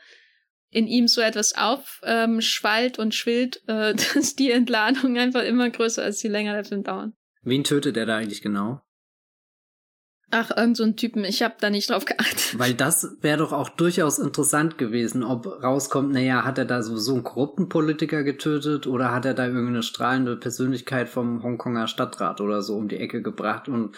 in ihm so etwas aufschwallt ähm, und schwillt, äh, dass die Entladung einfach immer größer ist, je länger der Film dauert. Wen tötet er da eigentlich genau? Ach, irgend so ein Typen, ich hab da nicht drauf geachtet. Weil das wäre doch auch durchaus interessant gewesen, ob rauskommt, naja, hat er da sowieso einen korrupten Politiker getötet oder hat er da irgendeine strahlende Persönlichkeit vom Hongkonger Stadtrat oder so um die Ecke gebracht und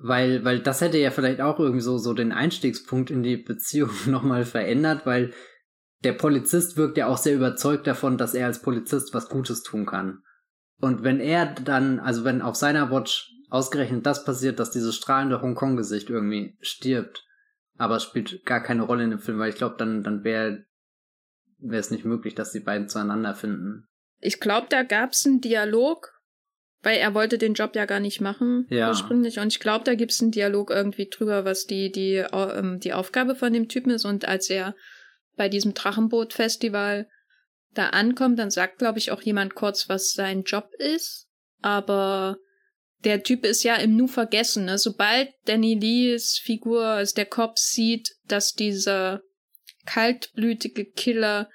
weil, weil das hätte ja vielleicht auch irgendwie so, so den Einstiegspunkt in die Beziehung nochmal verändert, weil der Polizist wirkt ja auch sehr überzeugt davon, dass er als Polizist was Gutes tun kann. Und wenn er dann, also wenn auf seiner Watch ausgerechnet das passiert, dass dieses strahlende Hongkong-Gesicht irgendwie stirbt, aber es spielt gar keine Rolle in dem Film, weil ich glaube, dann, dann wäre wäre es nicht möglich, dass die beiden zueinander finden. Ich glaube, da gab es einen Dialog, Weil er wollte den Job ja gar nicht machen ja. ursprünglich. Und ich glaube, da gibt es einen Dialog irgendwie drüber, was die, die, ähm, die Aufgabe von dem Typen ist. Und als er bei diesem Drachenboot-Festival da ankommt, dann sagt, glaube ich, auch jemand kurz, was sein Job ist. Aber der Typ ist ja im Nu vergessen. Ne? Sobald Danny Lees Figur, also der Kopf sieht, dass dieser kaltblütige Killer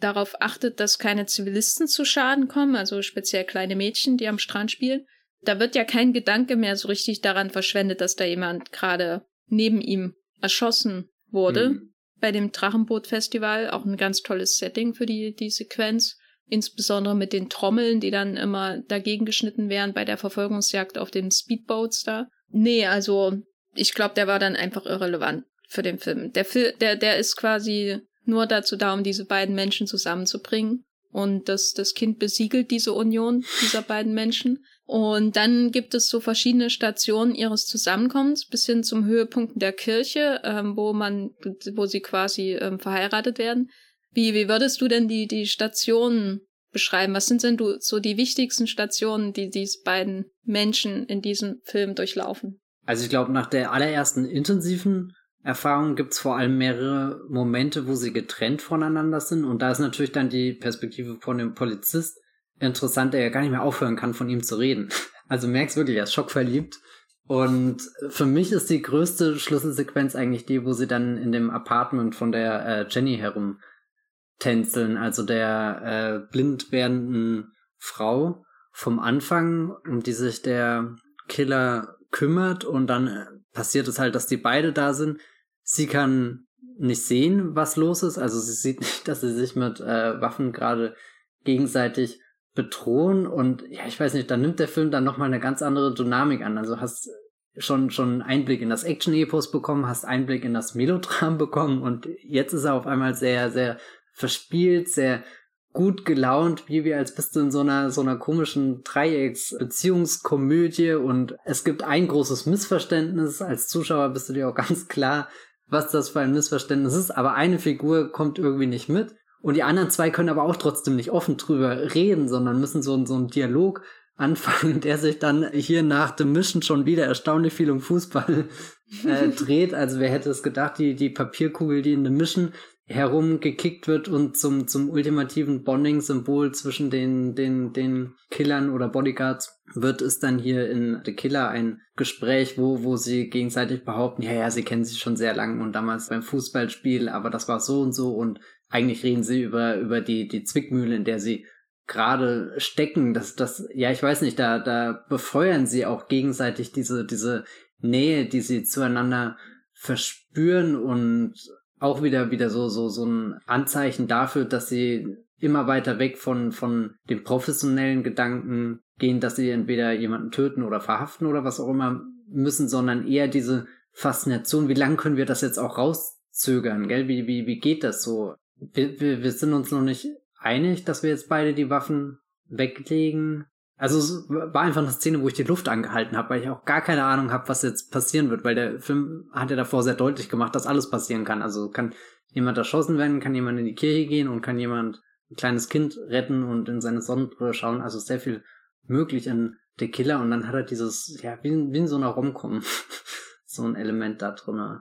darauf achtet, dass keine Zivilisten zu Schaden kommen, also speziell kleine Mädchen, die am Strand spielen, da wird ja kein Gedanke mehr so richtig daran verschwendet, dass da jemand gerade neben ihm erschossen wurde. Mhm. Bei dem Drachenboot-Festival auch ein ganz tolles Setting für die, die Sequenz. Insbesondere mit den Trommeln, die dann immer dagegen geschnitten werden bei der Verfolgungsjagd auf den Speedboats da. Nee, also ich glaube, der war dann einfach irrelevant für den Film. Der, Fil der, der ist quasi nur dazu da, um diese beiden Menschen zusammenzubringen. Und das, das Kind besiegelt diese Union dieser beiden Menschen. Und dann gibt es so verschiedene Stationen ihres Zusammenkommens bis hin zum Höhepunkt der Kirche, ähm, wo man, wo sie quasi ähm, verheiratet werden. Wie, wie würdest du denn die, die Stationen beschreiben? Was sind denn du, so die wichtigsten Stationen, die diese beiden Menschen in diesem Film durchlaufen? Also ich glaube, nach der allerersten intensiven Erfahrung gibt's vor allem mehrere Momente, wo sie getrennt voneinander sind. Und da ist natürlich dann die Perspektive von dem Polizist interessant, der ja gar nicht mehr aufhören kann, von ihm zu reden. Also merkst wirklich, er ist schockverliebt. Und für mich ist die größte Schlüsselsequenz eigentlich die, wo sie dann in dem Apartment von der äh, Jenny herum tänzeln, also der äh, blind werdenden Frau vom Anfang, um die sich der Killer kümmert und dann äh, passiert es halt, dass die beide da sind. Sie kann nicht sehen, was los ist, also sie sieht nicht, dass sie sich mit äh, Waffen gerade gegenseitig bedrohen und ja, ich weiß nicht, da nimmt der Film dann nochmal eine ganz andere Dynamik an. Also hast schon schon Einblick in das Action-Epos bekommen, hast Einblick in das Melodram bekommen und jetzt ist er auf einmal sehr, sehr verspielt, sehr gut gelaunt, wie wir als bist du in so einer so einer komischen Dreiecksbeziehungskomödie und es gibt ein großes Missverständnis. Als Zuschauer bist du dir auch ganz klar, was das für ein Missverständnis ist, aber eine Figur kommt irgendwie nicht mit und die anderen zwei können aber auch trotzdem nicht offen drüber reden, sondern müssen so, so einen Dialog anfangen, der sich dann hier nach dem Mischen schon wieder erstaunlich viel um Fußball äh, dreht. Also wer hätte es gedacht, die, die Papierkugel, die in dem Mischen herumgekickt wird und zum, zum ultimativen Bonding-Symbol zwischen den, den, den Killern oder Bodyguards wird es dann hier in The Killer ein Gespräch, wo, wo sie gegenseitig behaupten, ja, ja, sie kennen sich schon sehr lang und damals beim Fußballspiel, aber das war so und so und eigentlich reden sie über, über die, die Zwickmühle, in der sie gerade stecken, dass das, ja, ich weiß nicht, da, da befeuern sie auch gegenseitig diese, diese Nähe, die sie zueinander verspüren und auch wieder wieder so so so ein Anzeichen dafür, dass sie immer weiter weg von von dem professionellen Gedanken gehen, dass sie entweder jemanden töten oder verhaften oder was auch immer müssen, sondern eher diese Faszination, wie lange können wir das jetzt auch rauszögern, gell? Wie wie wie geht das so? Wir, wir, wir sind uns noch nicht einig, dass wir jetzt beide die Waffen weglegen. Also es war einfach eine Szene, wo ich die Luft angehalten habe, weil ich auch gar keine Ahnung habe, was jetzt passieren wird, weil der Film hat ja davor sehr deutlich gemacht, dass alles passieren kann. Also kann jemand erschossen werden, kann jemand in die Kirche gehen und kann jemand ein kleines Kind retten und in seine Sonnenbrille schauen. Also sehr viel möglich in der Killer und dann hat er dieses, ja, wie, wie in so einer Romcom, so ein Element da drin.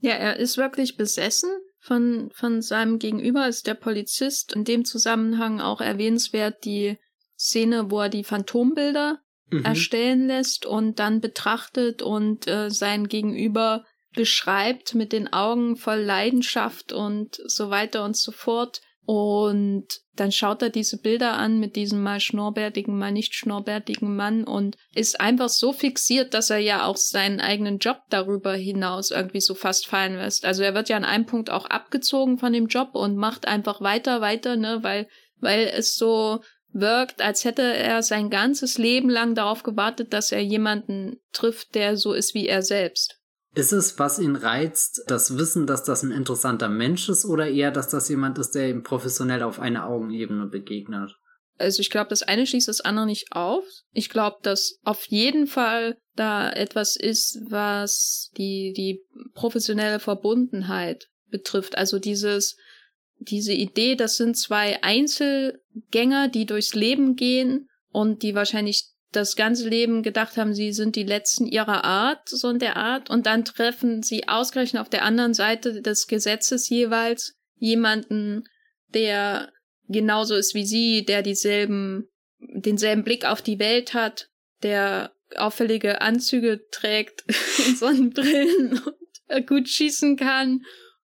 Ja, er ist wirklich besessen von, von seinem Gegenüber, ist der Polizist. In dem Zusammenhang auch erwähnenswert die Szene, wo er die Phantombilder mhm. erstellen lässt und dann betrachtet und äh, sein Gegenüber beschreibt mit den Augen voll Leidenschaft und so weiter und so fort. Und dann schaut er diese Bilder an mit diesem mal schnorbärtigen, mal nicht schnorbärtigen Mann und ist einfach so fixiert, dass er ja auch seinen eigenen Job darüber hinaus irgendwie so fast fallen lässt. Also er wird ja an einem Punkt auch abgezogen von dem Job und macht einfach weiter, weiter, ne, weil, weil es so wirkt, als hätte er sein ganzes Leben lang darauf gewartet, dass er jemanden trifft, der so ist wie er selbst. Ist es, was ihn reizt, das Wissen, dass das ein interessanter Mensch ist oder eher, dass das jemand ist, der ihm professionell auf einer Augenebene begegnet? Also ich glaube, das eine schließt das andere nicht auf. Ich glaube, dass auf jeden Fall da etwas ist, was die, die professionelle Verbundenheit betrifft. Also dieses, diese Idee, das sind zwei Einzelgänger, die durchs Leben gehen und die wahrscheinlich das ganze Leben gedacht haben, sie sind die Letzten ihrer Art, so in der Art, und dann treffen sie ausgerechnet auf der anderen Seite des Gesetzes jeweils jemanden, der genauso ist wie sie, der dieselben, denselben Blick auf die Welt hat, der auffällige Anzüge trägt, Sonnenbrillen und gut schießen kann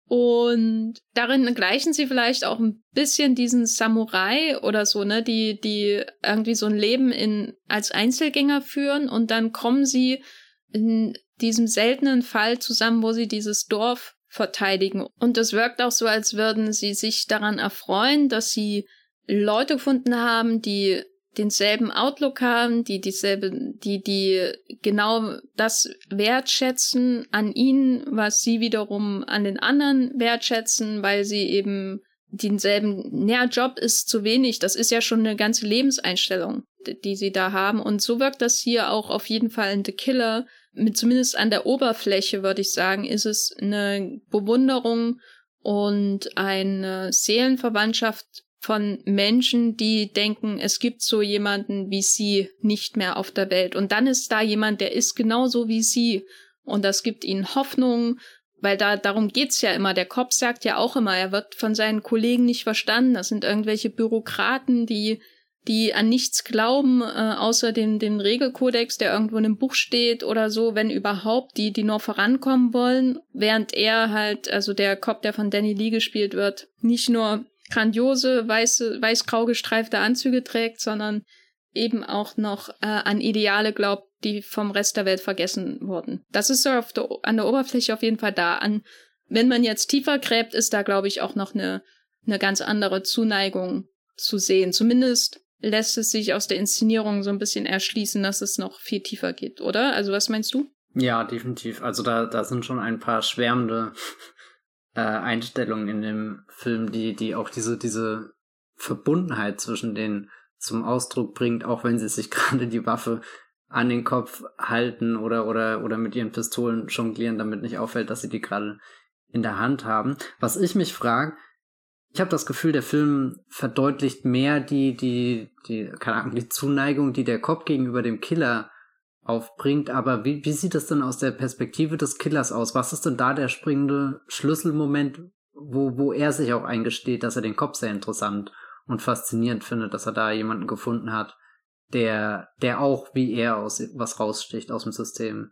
und darin gleichen sie vielleicht auch ein bisschen diesen Samurai oder so, ne, die, die irgendwie so ein Leben in, als Einzelgänger führen und dann kommen sie in diesem seltenen Fall zusammen, wo sie dieses Dorf verteidigen. Und es wirkt auch so, als würden sie sich daran erfreuen, dass sie Leute gefunden haben, die denselben Outlook haben, die dieselbe, die, die genau das wertschätzen an ihnen, was sie wiederum an den anderen wertschätzen, weil sie eben denselben, naja, Job ist zu wenig. Das ist ja schon eine ganze Lebenseinstellung, die sie da haben. Und so wirkt das hier auch auf jeden Fall in The Killer. Mit zumindest an der Oberfläche, würde ich sagen, ist es eine Bewunderung und eine Seelenverwandtschaft von Menschen, die denken, es gibt so jemanden wie sie nicht mehr auf der Welt. Und dann ist da jemand, der ist genauso wie sie. Und das gibt ihnen Hoffnung, weil da darum geht's ja immer. Der Kopf sagt ja auch immer, er wird von seinen Kollegen nicht verstanden. Das sind irgendwelche Bürokraten, die die an nichts glauben, äh, außer den, den Regelkodex, der irgendwo in einem Buch steht oder so, wenn überhaupt, die, die nur vorankommen wollen, während er halt, also der Kopf, der von Danny Lee gespielt wird, nicht nur grandiose, weiße, weiß-grau gestreifte Anzüge trägt, sondern eben auch noch äh, an Ideale glaubt, die vom Rest der Welt vergessen wurden. Das ist so der, an der Oberfläche auf jeden Fall da. An, wenn man jetzt tiefer gräbt, ist da, glaube ich, auch noch eine, eine ganz andere Zuneigung zu sehen. Zumindest lässt es sich aus der Inszenierung so ein bisschen erschließen, dass es noch viel tiefer geht, oder? Also was meinst du? Ja, definitiv. Also da, da sind schon ein paar schwärmende äh, Einstellungen in dem Film, die, die auch diese, diese Verbundenheit zwischen denen zum Ausdruck bringt, auch wenn sie sich gerade die Waffe an den Kopf halten oder, oder, oder mit ihren Pistolen jonglieren, damit nicht auffällt, dass sie die gerade in der Hand haben. Was ich mich frage, ich habe das Gefühl, der Film verdeutlicht mehr die, die, die, keine Ahnung, die Zuneigung, die der Kopf gegenüber dem Killer aufbringt. Aber wie, wie sieht es denn aus der Perspektive des Killers aus? Was ist denn da der springende Schlüsselmoment, wo, wo er sich auch eingesteht, dass er den Kopf sehr interessant und faszinierend findet, dass er da jemanden gefunden hat, der, der auch wie er aus was raussticht aus dem System.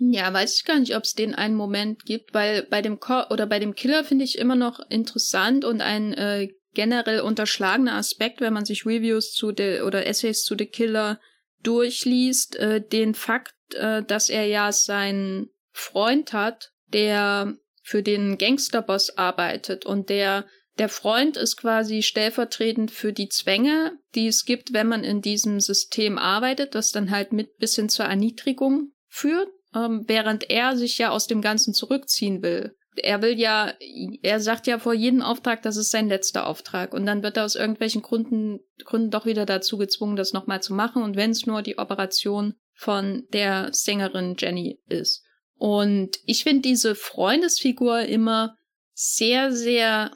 Ja, weiß ich gar nicht, ob es den einen Moment gibt, weil bei dem Ko oder bei dem Killer finde ich immer noch interessant und ein äh, generell unterschlagener Aspekt, wenn man sich Reviews zu der oder Essays zu The Killer durchliest, äh, den Fakt, äh, dass er ja seinen Freund hat, der für den Gangsterboss arbeitet. Und der der Freund ist quasi stellvertretend für die Zwänge, die es gibt, wenn man in diesem System arbeitet, das dann halt mit bisschen zur Erniedrigung führt, ähm, während er sich ja aus dem Ganzen zurückziehen will er will ja, er sagt ja vor jedem Auftrag, das ist sein letzter Auftrag. Und dann wird er aus irgendwelchen Gründen, Gründen doch wieder dazu gezwungen, das nochmal zu machen. Und wenn es nur die Operation von der Sängerin Jenny ist. Und ich finde diese Freundesfigur immer sehr, sehr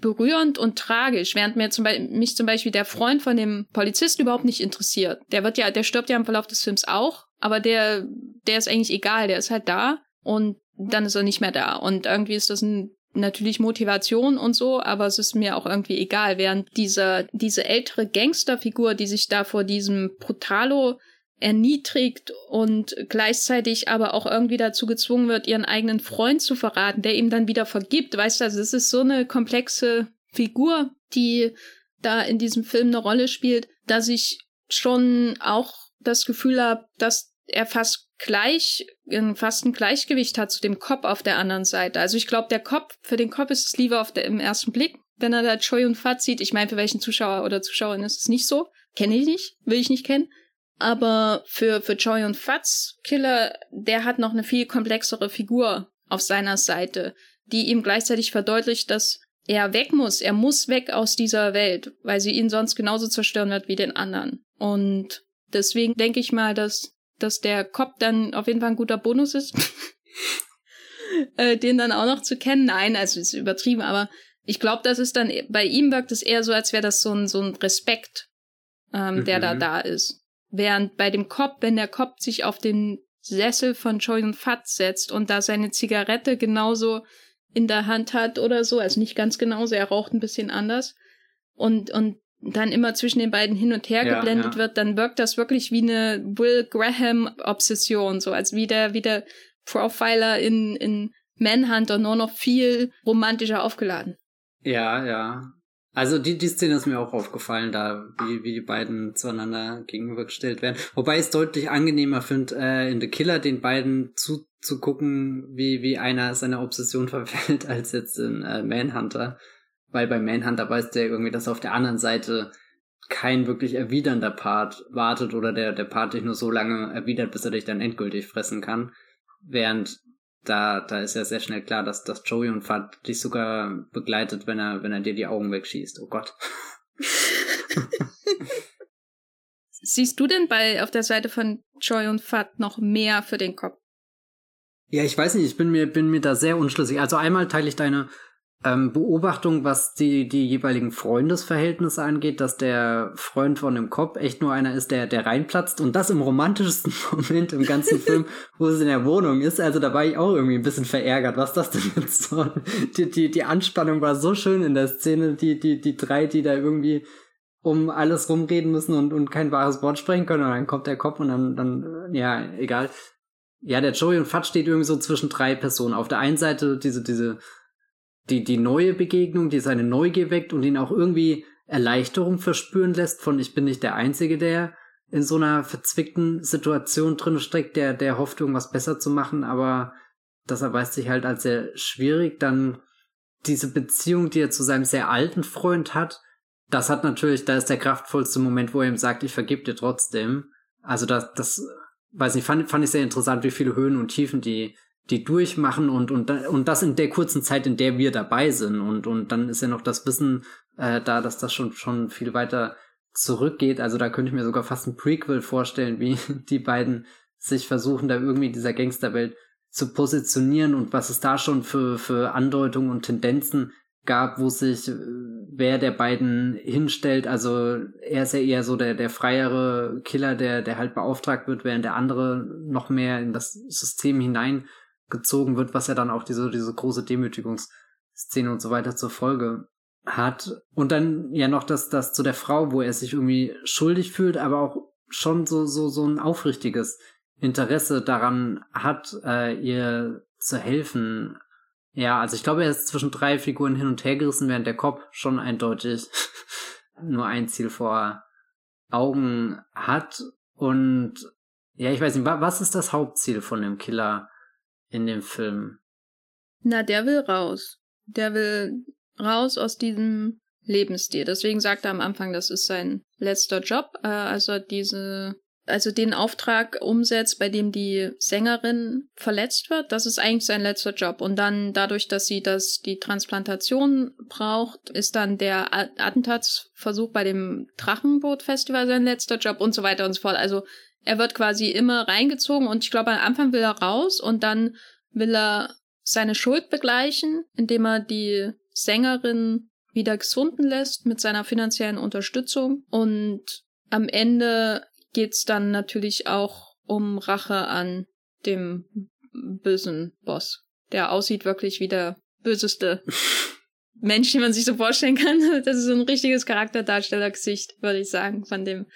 berührend und tragisch, während mir zum mich zum Beispiel der Freund von dem Polizisten überhaupt nicht interessiert. Der wird ja, der stirbt ja im Verlauf des Films auch, aber der, der ist eigentlich egal, der ist halt da und dann ist er nicht mehr da. Und irgendwie ist das ein, natürlich Motivation und so, aber es ist mir auch irgendwie egal, während dieser, diese ältere Gangsterfigur, die sich da vor diesem Brutalo erniedrigt und gleichzeitig aber auch irgendwie dazu gezwungen wird, ihren eigenen Freund zu verraten, der ihm dann wieder vergibt. Weißt du, also es ist so eine komplexe Figur, die da in diesem Film eine Rolle spielt, dass ich schon auch das Gefühl habe, dass er fast gleich, fast ein Gleichgewicht hat zu dem Kopf auf der anderen Seite. Also ich glaube, der Kopf, für den Kopf ist es lieber auf der, im ersten Blick, wenn er da Choi und Fat sieht. Ich meine, für welchen Zuschauer oder Zuschauerin ist es nicht so. Kenne ich nicht, will ich nicht kennen. Aber für, für Choi und Fats Killer, der hat noch eine viel komplexere Figur auf seiner Seite, die ihm gleichzeitig verdeutlicht, dass er weg muss. Er muss weg aus dieser Welt, weil sie ihn sonst genauso zerstören wird wie den anderen. Und deswegen denke ich mal, dass dass der Cop dann auf jeden Fall ein guter Bonus ist. äh, den dann auch noch zu kennen. Nein, also ist übertrieben, aber ich glaube, das ist dann, bei ihm wirkt es eher so, als wäre das so ein, so ein Respekt, ähm, mhm. der da mhm. da ist. Während bei dem Cop, wenn der Cop sich auf den Sessel von Choi und Fat setzt und da seine Zigarette genauso in der Hand hat oder so, also nicht ganz genauso, er raucht ein bisschen anders und, und dann immer zwischen den beiden hin und her ja, geblendet ja. wird, dann wirkt das wirklich wie eine Will Graham-Obsession, so als wie der, wie der Profiler in, in Manhunter, nur noch viel romantischer aufgeladen. Ja, ja. Also die, die Szene ist mir auch aufgefallen, da wie, wie die beiden zueinander gegenübergestellt werden. Wobei ich es deutlich angenehmer finde, äh, in The Killer den beiden zuzugucken, wie, wie einer seiner Obsession verfällt, als jetzt in äh, Manhunter. Weil bei Manhunter weiß der irgendwie, dass auf der anderen Seite kein wirklich erwidernder Part wartet oder der, der Part dich nur so lange erwidert, bis er dich dann endgültig fressen kann. Während da, da ist ja sehr schnell klar, dass, dass Joey und Fat dich sogar begleitet, wenn er, wenn er dir die Augen wegschießt. Oh Gott. Siehst du denn bei auf der Seite von Joy und Fat noch mehr für den Kopf? Ja, ich weiß nicht, ich bin mir, bin mir da sehr unschlüssig. Also einmal teile ich deine ähm, Beobachtung, was die, die jeweiligen Freundesverhältnisse angeht, dass der Freund von dem Cop echt nur einer ist, der, der reinplatzt und das im romantischsten Moment im ganzen Film, wo es in der Wohnung ist. Also da war ich auch irgendwie ein bisschen verärgert. Was das denn jetzt so? Die, die, die Anspannung war so schön in der Szene, die, die, die drei, die da irgendwie um alles rumreden müssen und, und kein wahres Wort sprechen können und dann kommt der Cop und dann, dann, ja, egal. Ja, der Joey und Fat steht irgendwie so zwischen drei Personen. Auf der einen Seite diese, diese die, die neue Begegnung, die seine Neugier weckt und ihn auch irgendwie Erleichterung verspüren lässt von ich bin nicht der Einzige, der in so einer verzwickten Situation drin steckt, der, der hofft, irgendwas besser zu machen, aber das erweist sich halt als sehr schwierig. Dann diese Beziehung, die er zu seinem sehr alten Freund hat, das hat natürlich, da ist der kraftvollste Moment, wo er ihm sagt, ich vergib dir trotzdem. Also das, das, weiß nicht, fand, fand ich sehr interessant, wie viele Höhen und Tiefen die die durchmachen und, und, und das in der kurzen Zeit, in der wir dabei sind. Und, und dann ist ja noch das Wissen äh, da, dass das schon, schon viel weiter zurückgeht. Also da könnte ich mir sogar fast ein Prequel vorstellen, wie die beiden sich versuchen, da irgendwie in dieser Gangsterwelt zu positionieren und was es da schon für, für Andeutungen und Tendenzen gab, wo sich äh, wer der beiden hinstellt. Also er ist ja eher so der, der freiere Killer, der, der halt beauftragt wird, während der andere noch mehr in das System hinein gezogen wird, was ja dann auch diese, diese große Demütigungsszene und so weiter zur Folge hat. Und dann ja noch das, das zu der Frau, wo er sich irgendwie schuldig fühlt, aber auch schon so, so, so ein aufrichtiges Interesse daran hat, äh, ihr zu helfen. Ja, also ich glaube, er ist zwischen drei Figuren hin und her gerissen, während der Kopf schon eindeutig nur ein Ziel vor Augen hat. Und ja, ich weiß nicht, was ist das Hauptziel von dem Killer? In dem Film? Na, der will raus. Der will raus aus diesem Lebensstil. Deswegen sagt er am Anfang, das ist sein letzter Job. Also diese, also den Auftrag umsetzt, bei dem die Sängerin verletzt wird, das ist eigentlich sein letzter Job. Und dann dadurch, dass sie das, die Transplantation braucht, ist dann der Attentatsversuch bei dem Drachenboot-Festival sein letzter Job und so weiter und so fort. Also er wird quasi immer reingezogen und ich glaube, am Anfang will er raus und dann will er seine Schuld begleichen, indem er die Sängerin wieder gesunden lässt mit seiner finanziellen Unterstützung. Und am Ende geht's dann natürlich auch um Rache an dem bösen Boss, der aussieht wirklich wie der böseste Mensch, den man sich so vorstellen kann. Das ist so ein richtiges Charakterdarstellergesicht, würde ich sagen, von dem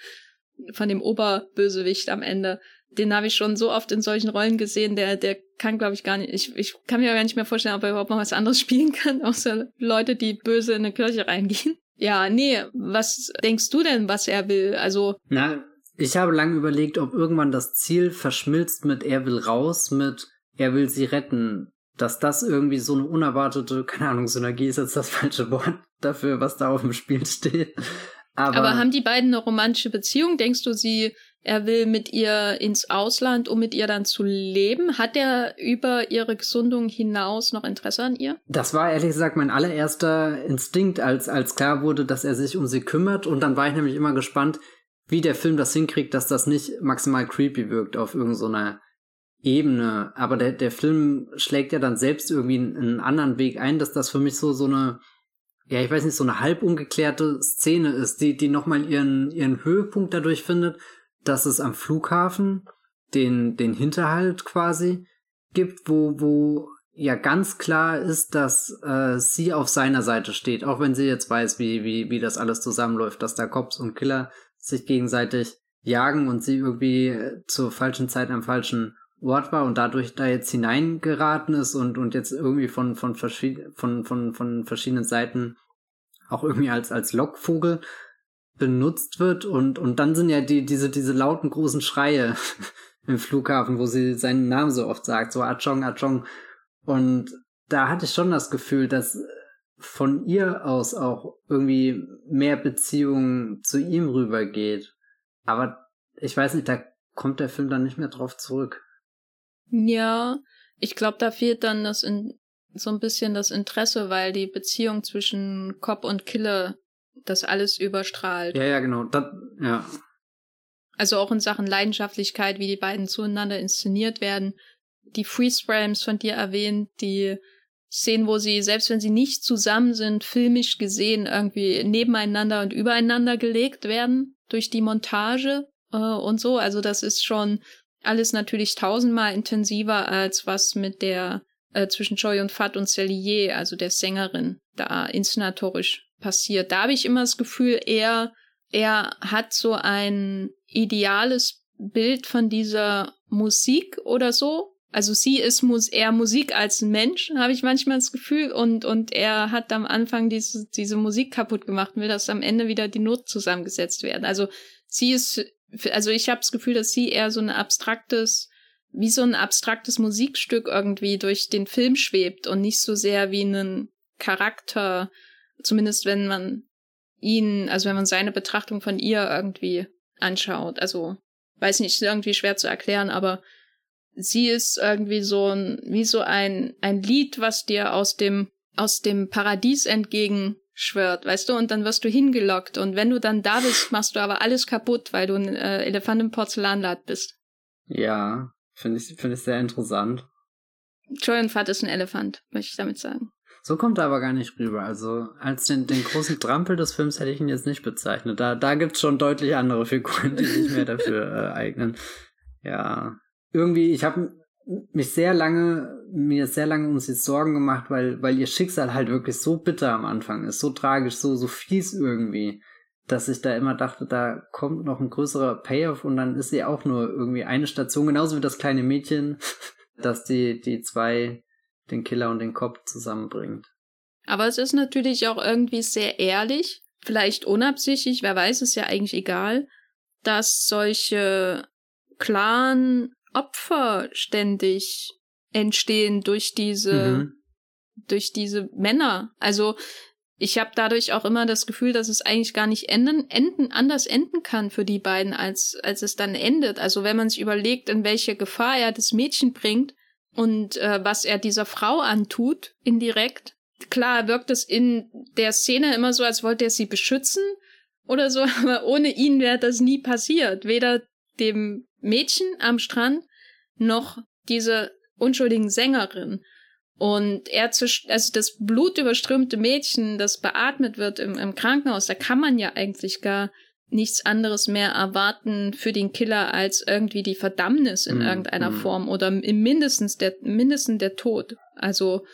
von dem Oberbösewicht am Ende. Den habe ich schon so oft in solchen Rollen gesehen, der, der kann, glaube ich, gar nicht. Ich, ich kann mir gar nicht mehr vorstellen, ob er überhaupt noch was anderes spielen kann, außer Leute, die böse in eine Kirche reingehen. Ja, nee, was denkst du denn, was er will? Also. Na, ich habe lange überlegt, ob irgendwann das Ziel verschmilzt mit er will raus, mit er will sie retten. Dass das irgendwie so eine unerwartete, keine Ahnung, Synergie ist jetzt das falsche Wort dafür, was da auf dem Spiel steht. Aber, Aber haben die beiden eine romantische Beziehung? Denkst du, sie, er will mit ihr ins Ausland, um mit ihr dann zu leben? Hat er über ihre Gesundung hinaus noch Interesse an ihr? Das war ehrlich gesagt mein allererster Instinkt, als, als klar wurde, dass er sich um sie kümmert. Und dann war ich nämlich immer gespannt, wie der Film das hinkriegt, dass das nicht maximal creepy wirkt auf irgendeiner Ebene. Aber der, der Film schlägt ja dann selbst irgendwie einen, einen anderen Weg ein, dass das für mich so, so eine ja, ich weiß nicht, so eine halb ungeklärte Szene ist, die, die nochmal ihren, ihren Höhepunkt dadurch findet, dass es am Flughafen den, den Hinterhalt quasi gibt, wo, wo ja ganz klar ist, dass äh, sie auf seiner Seite steht, auch wenn sie jetzt weiß, wie, wie, wie das alles zusammenläuft, dass da Cops und Killer sich gegenseitig jagen und sie irgendwie äh, zur falschen Zeit am falschen Ort war und dadurch da jetzt hineingeraten ist und, und jetzt irgendwie von, von, verschied von, von, von verschiedenen Seiten auch irgendwie als, als Lockvogel benutzt wird und, und dann sind ja die, diese, diese lauten großen Schreie im Flughafen, wo sie seinen Namen so oft sagt, so Achong, Achong und da hatte ich schon das Gefühl, dass von ihr aus auch irgendwie mehr Beziehung zu ihm rübergeht. Aber ich weiß nicht, da kommt der Film dann nicht mehr drauf zurück. Ja, ich glaube, da fehlt dann das in, so ein bisschen das Interesse, weil die Beziehung zwischen Cop und Killer das alles überstrahlt. Ja, ja, genau. Das, ja. Also auch in Sachen Leidenschaftlichkeit, wie die beiden zueinander inszeniert werden, die Freeze-Frames von dir erwähnt, die Szenen, wo sie, selbst wenn sie nicht zusammen sind, filmisch gesehen irgendwie nebeneinander und übereinander gelegt werden durch die Montage äh, und so. Also das ist schon alles natürlich tausendmal intensiver als was mit der äh, zwischen Joy und Fat und Cellier, also der Sängerin, da inszenatorisch passiert. Da habe ich immer das Gefühl, er, er hat so ein ideales Bild von dieser Musik oder so, also sie ist mus eher Musik als ein Mensch, habe ich manchmal das Gefühl. Und, und er hat am Anfang diese, diese Musik kaputt gemacht und will, dass am Ende wieder die Noten zusammengesetzt werden. Also sie ist, also ich habe das Gefühl, dass sie eher so ein abstraktes, wie so ein abstraktes Musikstück irgendwie durch den Film schwebt und nicht so sehr wie ein Charakter, zumindest wenn man ihn, also wenn man seine Betrachtung von ihr irgendwie anschaut. Also, weiß nicht, ist irgendwie schwer zu erklären, aber sie ist irgendwie so ein, wie so ein, ein Lied, was dir aus dem, aus dem Paradies entgegenschwört, weißt du, und dann wirst du hingelockt und wenn du dann da bist, machst du aber alles kaputt, weil du ein äh, Elefant im Porzellanladen bist. Ja, finde ich, finde ich sehr interessant. Joy und Fat ist ein Elefant, möchte ich damit sagen. So kommt er aber gar nicht rüber. Also als den, den großen Trampel des Films hätte ich ihn jetzt nicht bezeichnet. Da, da gibt's schon deutlich andere Figuren, die sich mehr dafür äh, eignen. Ja, irgendwie, ich habe mich sehr lange, mir sehr lange um sie Sorgen gemacht, weil, weil ihr Schicksal halt wirklich so bitter am Anfang ist, so tragisch, so, so fies irgendwie, dass ich da immer dachte, da kommt noch ein größerer Payoff und dann ist sie auch nur irgendwie eine Station, genauso wie das kleine Mädchen, dass die, die zwei, den Killer und den Kopf zusammenbringt. Aber es ist natürlich auch irgendwie sehr ehrlich, vielleicht unabsichtlich, wer weiß, ist ja eigentlich egal, dass solche klaren Opfer ständig entstehen durch diese, mhm. durch diese Männer. Also ich habe dadurch auch immer das Gefühl, dass es eigentlich gar nicht enden, enden, anders enden kann für die beiden, als, als es dann endet. Also wenn man sich überlegt, in welche Gefahr er das Mädchen bringt und äh, was er dieser Frau antut, indirekt. Klar wirkt es in der Szene immer so, als wollte er sie beschützen oder so, aber ohne ihn wäre das nie passiert. Weder dem Mädchen am Strand noch diese unschuldigen Sängerin. Und er also das blutüberströmte Mädchen, das beatmet wird im, im Krankenhaus, da kann man ja eigentlich gar nichts anderes mehr erwarten für den Killer als irgendwie die Verdammnis in mm, irgendeiner mm. Form oder im mindestens der mindestens der Tod. Also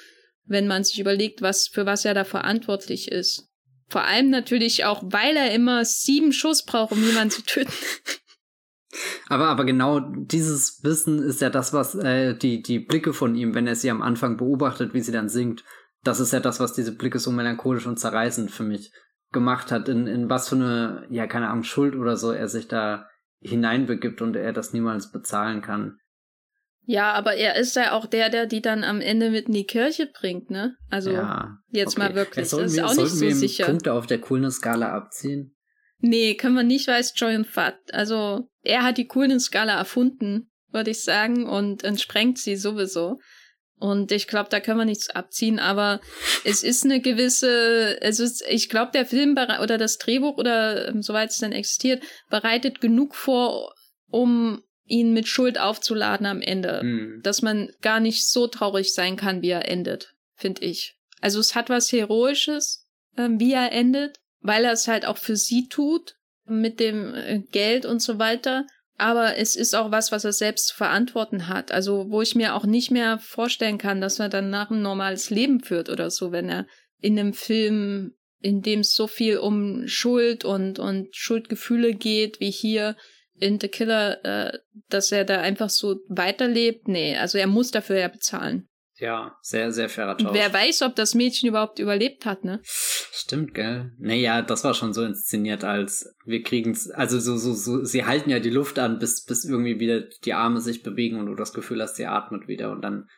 wenn man sich überlegt, was für was er da verantwortlich ist. Vor allem natürlich auch, weil er immer sieben Schuss braucht, um jemanden zu töten. Aber, aber genau dieses Wissen ist ja das, was äh, die, die Blicke von ihm, wenn er sie am Anfang beobachtet, wie sie dann singt, das ist ja das, was diese Blicke so melancholisch und zerreißend für mich gemacht hat, in, in was für eine, ja, keine Ahnung, Schuld oder so er sich da hineinbegibt und er das niemals bezahlen kann. Ja, aber er ist ja auch der, der die dann am Ende mit in die Kirche bringt, ne? Also ja, jetzt okay. mal wirklich. Das ist wir, auch nicht so wir sicher. Punkte auf der Coolness-Skala abziehen? Nee, können wir nicht, weil es Joy und Fat. Also er hat die Coolness-Skala erfunden, würde ich sagen, und entsprengt sie sowieso. Und ich glaube, da können wir nichts abziehen, aber es ist eine gewisse, es ist, ich glaube, der Film oder das Drehbuch oder ähm, soweit es dann existiert, bereitet genug vor, um ihn mit Schuld aufzuladen am Ende. Mhm. Dass man gar nicht so traurig sein kann, wie er endet, finde ich. Also es hat was Heroisches, ähm, wie er endet, weil er es halt auch für sie tut, mit dem äh, Geld und so weiter. aber es ist auch was, was er selbst zu verantworten hat. Also, wo ich mir auch nicht mehr vorstellen kann, dass er danach ein normales Leben führt oder so, wenn er in einem Film, in dem es so viel um Schuld und, und Schuldgefühle geht, wie hier in The Killer, äh, dass er da einfach so weiterlebt. Nee, also er muss dafür ja bezahlen. Ja, sehr, sehr fairer Tausch. Wer weiß, ob das Mädchen überhaupt überlebt hat, ne? Stimmt, gell? Naja, das war schon so inszeniert, als wir kriegen's, also so, so, so, sie halten ja die Luft an, bis, bis irgendwie wieder die Arme sich bewegen und du das Gefühl hast, sie atmet wieder und dann,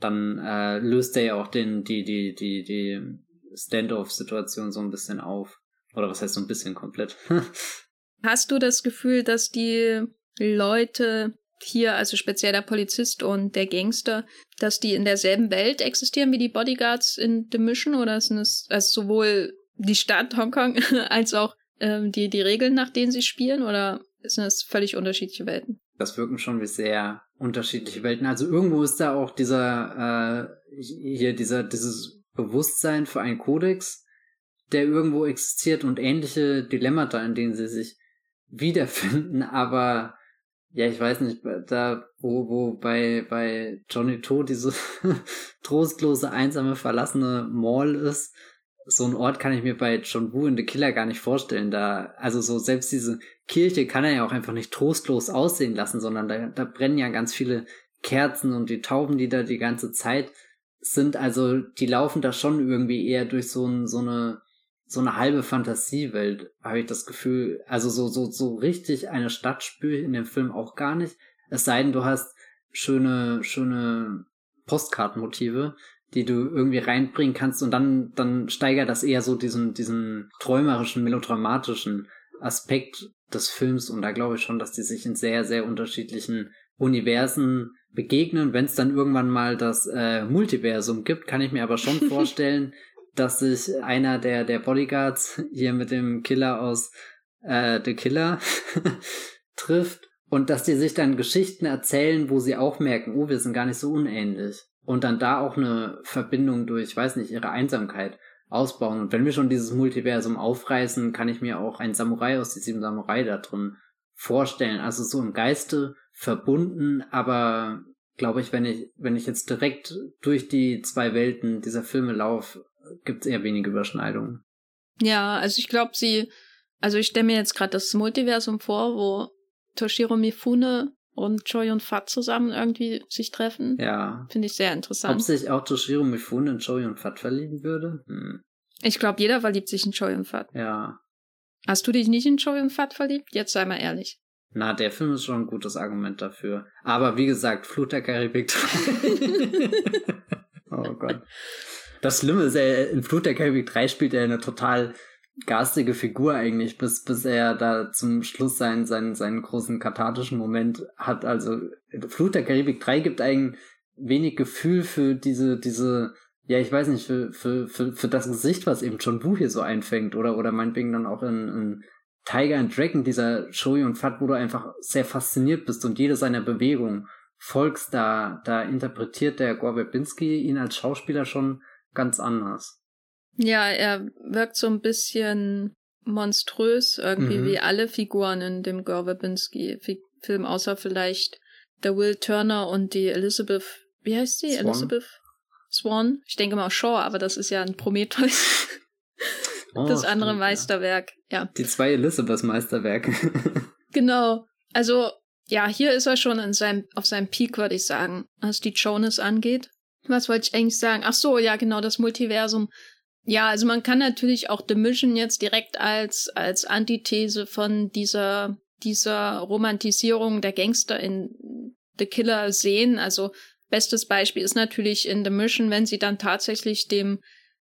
dann äh, löst er ja auch den, die, die, die, die Standoff-Situation so ein bisschen auf. Oder was heißt so ein bisschen komplett? Hast du das Gefühl, dass die Leute hier, also speziell der Polizist und der Gangster, dass die in derselben Welt existieren wie die Bodyguards in The Mission oder sind es also sowohl die Stadt Hongkong als auch ähm, die, die Regeln, nach denen sie spielen oder sind es völlig unterschiedliche Welten? Das wirken schon wie sehr unterschiedliche Welten. Also irgendwo ist da auch dieser, äh, hier dieser, dieses Bewusstsein für einen Kodex, der irgendwo existiert und ähnliche Dilemmata, in denen sie sich wiederfinden, aber ja, ich weiß nicht, da, wo, wo bei, bei Johnny To diese trostlose, einsame, verlassene Mall ist, so ein Ort kann ich mir bei John Woo in The Killer gar nicht vorstellen. Da, also so selbst diese Kirche kann er ja auch einfach nicht trostlos aussehen lassen, sondern da, da brennen ja ganz viele Kerzen und die Tauben, die da die ganze Zeit sind, also die laufen da schon irgendwie eher durch so, ein, so eine so eine halbe Fantasiewelt, habe ich das Gefühl. Also so, so, so richtig eine Stadt spüre ich in dem Film auch gar nicht. Es sei denn, du hast schöne, schöne Postkartenmotive, die du irgendwie reinbringen kannst und dann, dann steigert das eher so diesen, diesen träumerischen, melodramatischen Aspekt des Films und da glaube ich schon, dass die sich in sehr, sehr unterschiedlichen Universen begegnen. Wenn es dann irgendwann mal das äh, Multiversum gibt, kann ich mir aber schon vorstellen, dass sich einer der, der Bodyguards hier mit dem Killer aus äh, The Killer trifft und dass die sich dann Geschichten erzählen, wo sie auch merken, oh, wir sind gar nicht so unähnlich. Und dann da auch eine Verbindung durch, weiß nicht, ihre Einsamkeit ausbauen. Und wenn wir schon dieses Multiversum aufreißen, kann ich mir auch einen Samurai aus die sieben Samurai da drin vorstellen. Also so im Geiste verbunden, aber glaube ich, wenn ich, wenn ich jetzt direkt durch die zwei Welten dieser Filme laufe, gibt es eher wenige Überschneidungen. Ja, also ich glaube, sie, also ich stelle mir jetzt gerade das Multiversum vor, wo Toshiro Mifune und Choi und Fat zusammen irgendwie sich treffen. Ja. Finde ich sehr interessant. Ob sich auch Toshiro Mifune in Choi und Fat verlieben würde? Hm. Ich glaube, jeder verliebt sich in Choi und Fat. Ja. Hast du dich nicht in Choi und Fat verliebt? Jetzt sei mal ehrlich. Na, der Film ist schon ein gutes Argument dafür. Aber wie gesagt, Flut der Karibik. oh Gott. Das Schlimme ist, er, in Flut der Karibik 3 spielt er eine total garstige Figur eigentlich, bis, bis er da zum Schluss seinen, seinen, seinen großen kathartischen Moment hat. Also Flut der Karibik 3 gibt ein wenig Gefühl für diese, diese, ja, ich weiß nicht, für, für, für, für das Gesicht, was eben John Woo hier so einfängt, oder, oder meinetwegen dann auch in, in Tiger and Dragon, dieser Shoei und Fat, wo du einfach sehr fasziniert bist und jede seiner Bewegungen folgst, da, da interpretiert der Gore Verbinski ihn als Schauspieler schon ganz anders. Ja, er wirkt so ein bisschen monströs, irgendwie mhm. wie alle Figuren in dem Gore Verbinski-Film, außer vielleicht der Will Turner und die Elizabeth, wie heißt sie? Swan. Elizabeth Swan? Ich denke mal Shaw, aber das ist ja ein Prometheus. Oh, das andere stimmt, Meisterwerk, ja. Die zwei Elizabeth-Meisterwerke. genau. Also, ja, hier ist er schon in seinem, auf seinem Peak, würde ich sagen, was die Jonas angeht. Was wollte ich eigentlich sagen? Ach so, ja, genau, das Multiversum. Ja, also man kann natürlich auch The Mission jetzt direkt als, als Antithese von dieser, dieser Romantisierung der Gangster in The Killer sehen. Also bestes Beispiel ist natürlich in The Mission, wenn sie dann tatsächlich dem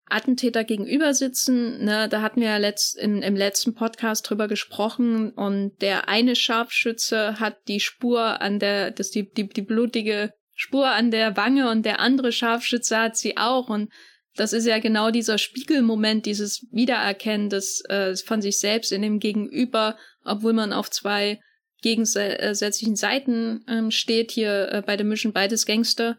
Attentäter gegenüber sitzen. Ne, da hatten wir ja letzt, in, im letzten Podcast drüber gesprochen und der eine Scharfschütze hat die Spur an der, das die, die, die blutige Spur an der Wange und der andere Scharfschütze hat sie auch. Und das ist ja genau dieser Spiegelmoment, dieses Wiedererkennen des, äh, von sich selbst in dem Gegenüber, obwohl man auf zwei gegensätzlichen Seiten ähm, steht, hier äh, bei der Mission beides Gangster.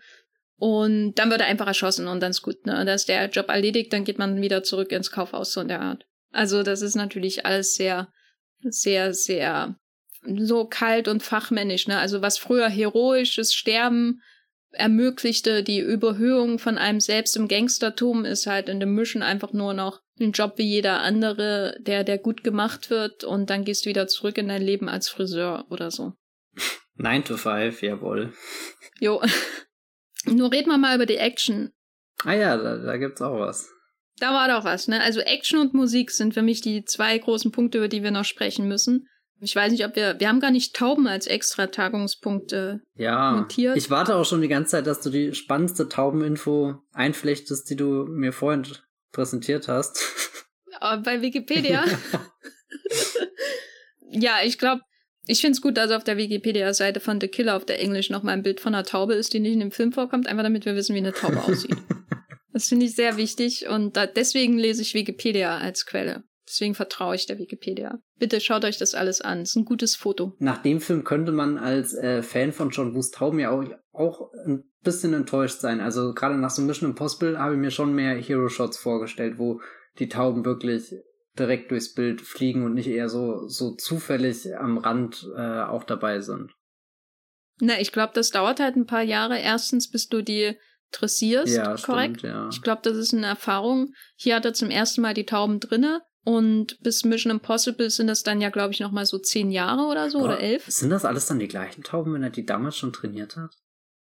Und dann wird er einfach erschossen und dann ist gut. Ne? Dann ist der Job erledigt, dann geht man wieder zurück ins Kaufhaus so in der Art. Also das ist natürlich alles sehr, sehr, sehr so kalt und fachmännisch, ne? Also was früher heroisches Sterben ermöglichte, die Überhöhung von einem selbst im Gangstertum ist halt in dem Mission einfach nur noch ein Job wie jeder andere, der, der gut gemacht wird und dann gehst du wieder zurück in dein Leben als Friseur oder so. 9 to 5, jawohl. Jo. Nur reden wir mal über die Action. Ah ja, da, da gibt's auch was. Da war doch was, ne? Also Action und Musik sind für mich die zwei großen Punkte, über die wir noch sprechen müssen. Ich weiß nicht, ob wir, wir haben gar nicht Tauben als extra Tagungspunkte ja, notiert. Ich warte auch schon die ganze Zeit, dass du die spannendste Taubeninfo einflechtest, die du mir vorhin präsentiert hast. Aber bei Wikipedia. ja, ich glaube, ich finde es gut, dass auf der Wikipedia-Seite von The Killer auf der Englisch noch mal ein Bild von einer Taube ist, die nicht in dem Film vorkommt, einfach damit wir wissen, wie eine Taube aussieht. Das finde ich sehr wichtig und da, deswegen lese ich Wikipedia als Quelle. Deswegen vertraue ich der Wikipedia. Bitte schaut euch das alles an. Es ist ein gutes Foto. Nach dem Film könnte man als äh, Fan von John Woos Tauben ja auch, auch ein bisschen enttäuscht sein. Also gerade nach so Mission Impossible habe ich mir schon mehr Hero-Shots vorgestellt, wo die Tauben wirklich direkt durchs Bild fliegen und nicht eher so, so zufällig am Rand äh, auch dabei sind. Na, ich glaube, das dauert halt ein paar Jahre. Erstens, bis du die dressierst, ja, korrekt? Stimmt, ja. Ich glaube, das ist eine Erfahrung. Hier hat er zum ersten Mal die Tauben drinne und bis Mission Impossible sind das dann ja, glaube ich, noch mal so zehn Jahre oder so Aber oder elf. Sind das alles dann die gleichen Tauben, wenn er die damals schon trainiert hat?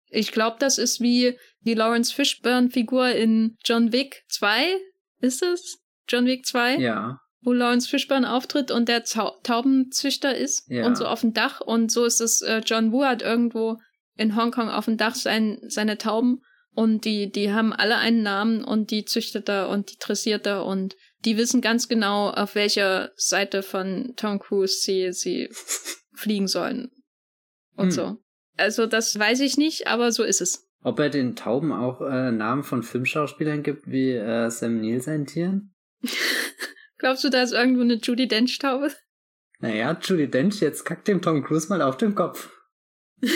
Ich glaube, das ist wie die Lawrence Fishburne-Figur in John Wick 2. Ist es? John Wick 2? Ja. Wo Lawrence Fishburne auftritt und der Zau Taubenzüchter ist Ja. und so auf dem Dach. Und so ist es, äh, John Woo hat irgendwo in Hongkong auf dem Dach sein, seine Tauben und die, die haben alle einen Namen und die züchtet er und die dressiert er und die wissen ganz genau, auf welcher Seite von Tom Cruise sie, sie fliegen sollen. Und Hm. so. Also das weiß ich nicht, aber so ist es. Ob er den Tauben auch äh, Namen von Filmschauspielern gibt, wie äh, Sam Neill seinen Tieren? Glaubst du, da ist irgendwo eine Judy Dench-Taube? Naja, Judy Dench, jetzt kackt dem Tom Cruise mal auf den Kopf.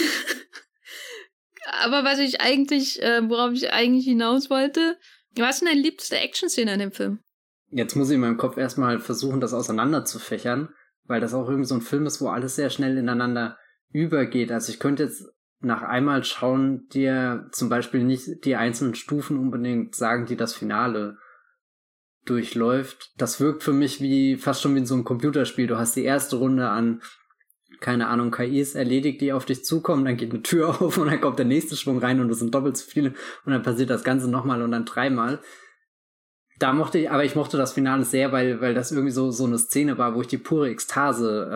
Aber was ich eigentlich, äh, worauf ich eigentlich hinaus wollte, was ist denn deine liebste Action-Szene in dem Film? Jetzt muss ich in meinem Kopf erstmal versuchen, das auseinander zu fächern, weil das auch irgendwie so ein Film ist, wo alles sehr schnell ineinander übergeht. Also ich könnte jetzt nach einmal schauen, dir zum Beispiel nicht die einzelnen Stufen unbedingt sagen, die das Finale durchläuft. Das wirkt für mich wie fast schon wie in so einem Computerspiel. Du hast die erste Runde an, keine Ahnung, KIs erledigt, die auf dich zukommen, dann geht eine Tür auf und dann kommt der nächste Schwung rein und es sind doppelt so viele und dann passiert das Ganze nochmal und dann dreimal. Da mochte ich, aber ich mochte das Finale sehr, weil, weil das irgendwie so, so eine Szene war, wo ich die pure Ekstase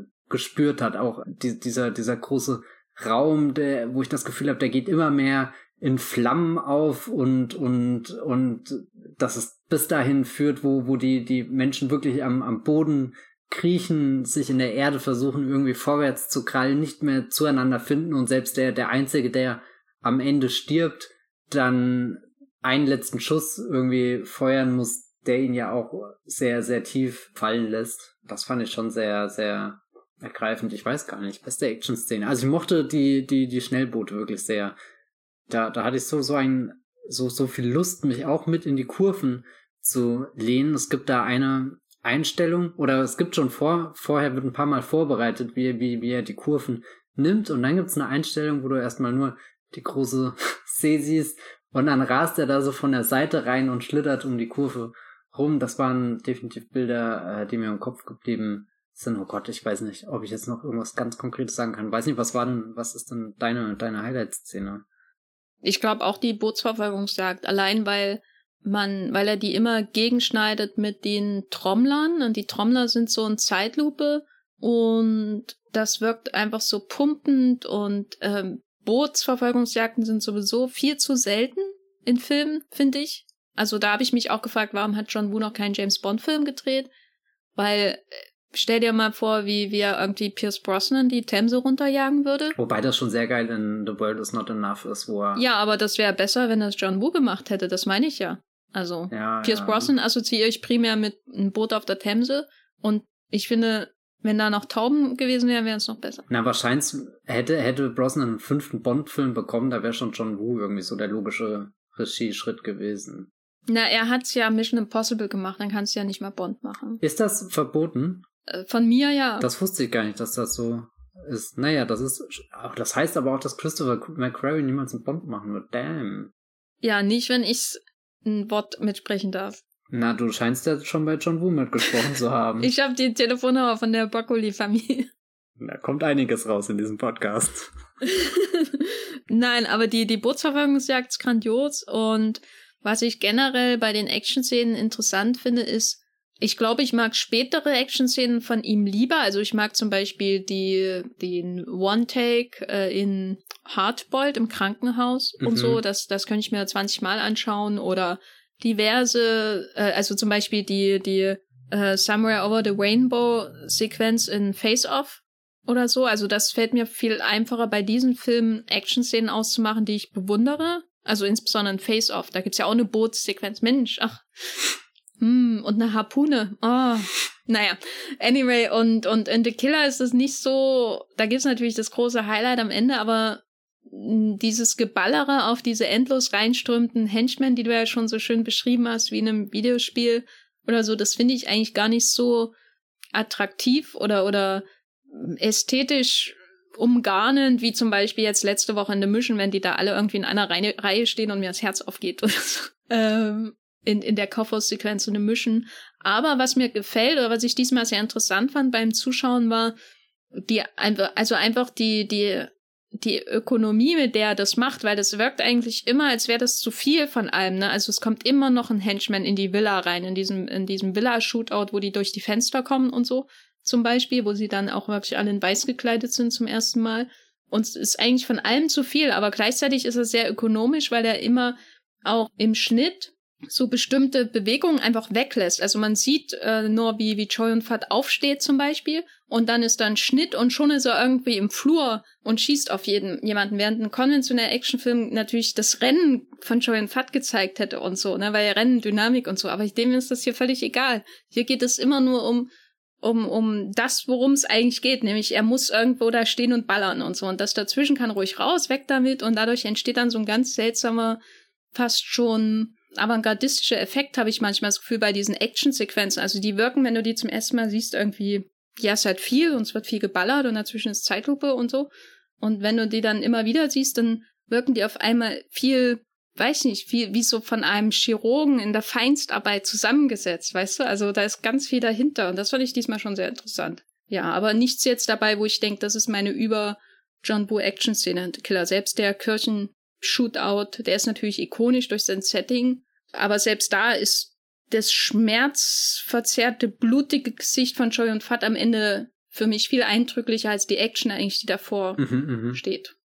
äh, gespürt hat. Auch die, dieser, dieser große Raum, der, wo ich das Gefühl habe, der geht immer mehr in Flammen auf und, und, und dass es bis dahin führt, wo, wo die, die Menschen wirklich am, am Boden kriechen, sich in der Erde versuchen, irgendwie vorwärts zu krallen, nicht mehr zueinander finden und selbst der, der Einzige, der am Ende stirbt, dann einen letzten Schuss irgendwie feuern muss, der ihn ja auch sehr, sehr tief fallen lässt. Das fand ich schon sehr, sehr ergreifend. Ich weiß gar nicht. Beste Action-Szene. Also ich mochte die, die, die Schnellboote wirklich sehr. Da, da hatte ich so, so ein, so, so viel Lust, mich auch mit in die Kurven zu lehnen. Es gibt da eine Einstellung, oder es gibt schon vor, vorher wird ein paar Mal vorbereitet, wie, wie, wie er die Kurven nimmt. Und dann gibt es eine Einstellung, wo du erstmal nur die große See siehst und dann rast er da so von der Seite rein und schlittert um die Kurve rum. Das waren definitiv Bilder, äh, die mir im Kopf geblieben sind. Oh Gott, ich weiß nicht, ob ich jetzt noch irgendwas ganz Konkretes sagen kann. Weiß nicht, was war denn, was ist denn deine, deine Highlight-Szene? Ich glaube auch die Bootsverfolgungsjagd, allein weil man, weil er die immer gegenschneidet mit den Trommlern und die Trommler sind so in Zeitlupe und das wirkt einfach so pumpend und ähm, Bootsverfolgungsjagden sind sowieso viel zu selten in Filmen, finde ich. Also da habe ich mich auch gefragt, warum hat John Woo noch keinen James Bond Film gedreht? Weil äh, stell dir mal vor, wie, er irgendwie Pierce Brosnan die Themse runterjagen würde. Wobei das schon sehr geil in The World Is Not Enough ist, wo er. Ja, aber das wäre besser, wenn das John Woo gemacht hätte, das meine ich ja. Also, ja Pierce ja. Brosnan assoziiere ich primär mit einem Boot auf der Themse und ich finde, wenn da noch Tauben gewesen wären, wäre es noch besser. Na, wahrscheinlich hätte, hätte Brosnan einen fünften Bond-Film bekommen, da wäre schon John Woo irgendwie so der logische Regieschritt gewesen. Na, er hat's ja Mission Impossible gemacht, dann kannst du ja nicht mal Bond machen. Ist das verboten? Äh, von mir ja. Das wusste ich gar nicht, dass das so ist. Naja, das ist. Das heißt aber auch, dass Christopher McQuarrie niemals einen Bond machen wird. Damn. Ja, nicht, wenn ich ein Wort mitsprechen darf. Na, du scheinst ja schon bei John Woo mitgesprochen zu haben. ich habe die Telefonnummer von der Broccoli-Familie. Da kommt einiges raus in diesem Podcast. Nein, aber die, die Bootsverfolgungsjagd ist grandios und was ich generell bei den Action-Szenen interessant finde, ist, ich glaube, ich mag spätere Action-Szenen von ihm lieber. Also ich mag zum Beispiel die, den One-Take äh, in Hardboiled im Krankenhaus mhm. und so. Das, das könnte ich mir 20 Mal anschauen. Oder diverse, äh, also zum Beispiel die, die äh, Somewhere Over the Rainbow-Sequenz in Face-Off oder so. Also das fällt mir viel einfacher bei diesen Filmen Action-Szenen auszumachen, die ich bewundere. Also insbesondere in Face-Off. Da gibt's ja auch eine Bootssequenz. Mensch, ach. Hm, und eine Harpune. Oh. Naja, anyway, und, und in The Killer ist es nicht so, da gibt's natürlich das große Highlight am Ende, aber dieses Geballere auf diese endlos reinströmenden Henchmen, die du ja schon so schön beschrieben hast, wie in einem Videospiel oder so, das finde ich eigentlich gar nicht so attraktiv oder, oder ästhetisch umgarnend, wie zum Beispiel jetzt letzte Woche in The Mission, wenn die da alle irgendwie in einer Reihe, Reihe stehen und mir das Herz aufgeht oder so. Ähm, in, in der Kaufhaussequenz und Mission. Aber was mir gefällt oder was ich diesmal sehr interessant fand beim Zuschauen war, die also einfach die, die, die Ökonomie, mit der er das macht, weil das wirkt eigentlich immer, als wäre das zu viel von allem, ne? Also es kommt immer noch ein Henchman in die Villa rein, in diesem, in diesem Villa-Shootout, wo die durch die Fenster kommen und so, zum Beispiel, wo sie dann auch wirklich alle in weiß gekleidet sind zum ersten Mal. Und es ist eigentlich von allem zu viel, aber gleichzeitig ist es sehr ökonomisch, weil er immer auch im Schnitt so bestimmte Bewegungen einfach weglässt. Also man sieht äh, nur, wie, wie Choi und Fat aufsteht zum Beispiel und dann ist da ein Schnitt und schon ist er irgendwie im Flur und schießt auf jeden jemanden, während ein konventioneller Actionfilm natürlich das Rennen von und Fat gezeigt hätte und so, ne, weil ja Rennen, Dynamik und so, aber dem ist das hier völlig egal. Hier geht es immer nur um um, um das, worum es eigentlich geht, nämlich er muss irgendwo da stehen und ballern und so. Und das dazwischen kann ruhig raus, weg damit und dadurch entsteht dann so ein ganz seltsamer, fast schon avantgardistischer Effekt, habe ich manchmal das Gefühl, bei diesen Action-Sequenzen. Also die wirken, wenn du die zum ersten Mal siehst, irgendwie, ja, es ist halt viel und es wird viel geballert und dazwischen ist Zeitlupe und so. Und wenn du die dann immer wieder siehst, dann wirken die auf einmal viel, weiß nicht, viel, wie so von einem Chirurgen in der Feinstarbeit zusammengesetzt, weißt du? Also da ist ganz viel dahinter und das fand ich diesmal schon sehr interessant. Ja, aber nichts jetzt dabei, wo ich denke, das ist meine über John Boo Action-Szene. Killer, selbst der Kirchen Shootout, der ist natürlich ikonisch durch sein Setting, aber selbst da ist das schmerzverzerrte, blutige Gesicht von Choi und Fat am Ende für mich viel eindrücklicher als die Action eigentlich, die davor mhm, mhm. steht.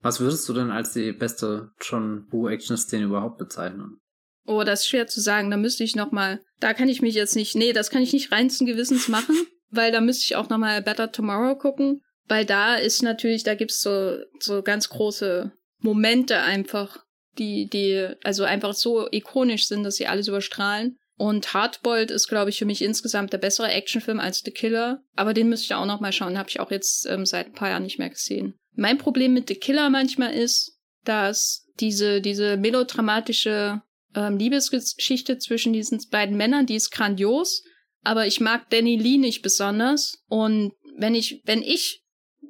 Was würdest du denn als die beste John Woo Action-Szene überhaupt bezeichnen? Oh, das ist schwer zu sagen. Da müsste ich noch mal. Da kann ich mich jetzt nicht. Nee, das kann ich nicht reinsten Gewissens machen, weil da müsste ich auch noch mal Better Tomorrow gucken, weil da ist natürlich, da gibt's so so ganz große Momente einfach, die, die also einfach so ikonisch sind, dass sie alles überstrahlen. Und Hardboiled ist, glaube ich, für mich insgesamt der bessere Actionfilm als The Killer. Aber den müsste ich auch noch mal schauen. Habe ich auch jetzt ähm, seit ein paar Jahren nicht mehr gesehen. Mein Problem mit The Killer manchmal ist, dass diese, diese melodramatische ähm, Liebesgeschichte zwischen diesen beiden Männern, die ist grandios. Aber ich mag Danny Lee nicht besonders. Und wenn ich, wenn ich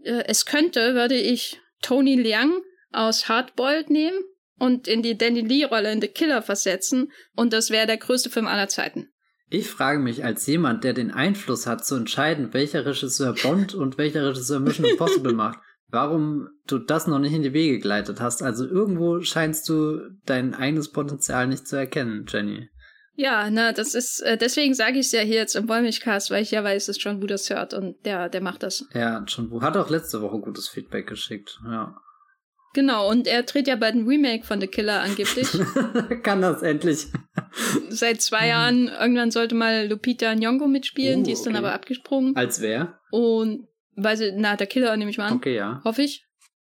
äh, es könnte, würde ich Tony Liang aus Hardboiled nehmen und in die Danny Lee-Rolle in The Killer versetzen und das wäre der größte Film aller Zeiten. Ich frage mich als jemand, der den Einfluss hat zu entscheiden, welcher Regisseur Bond und welcher Regisseur Mission Impossible macht, warum du das noch nicht in die Wege geleitet hast. Also irgendwo scheinst du dein eigenes Potenzial nicht zu erkennen, Jenny. Ja, na, das ist, äh, deswegen sage ich es ja hier jetzt im Wollmilchcast, weil ich ja weiß, dass John Woo das hört und der, der macht das. Ja, John Woo hat auch letzte Woche gutes Feedback geschickt, ja. Genau, und er tritt ja bei dem Remake von The Killer angeblich. Kann das endlich. Seit zwei Jahren, irgendwann sollte mal Lupita Nyong'o mitspielen, oh, die ist okay. dann aber abgesprungen. Als wer? Und, weil sie, na, der Killer nehme ich mal an. Okay, ja. Hoffe ich.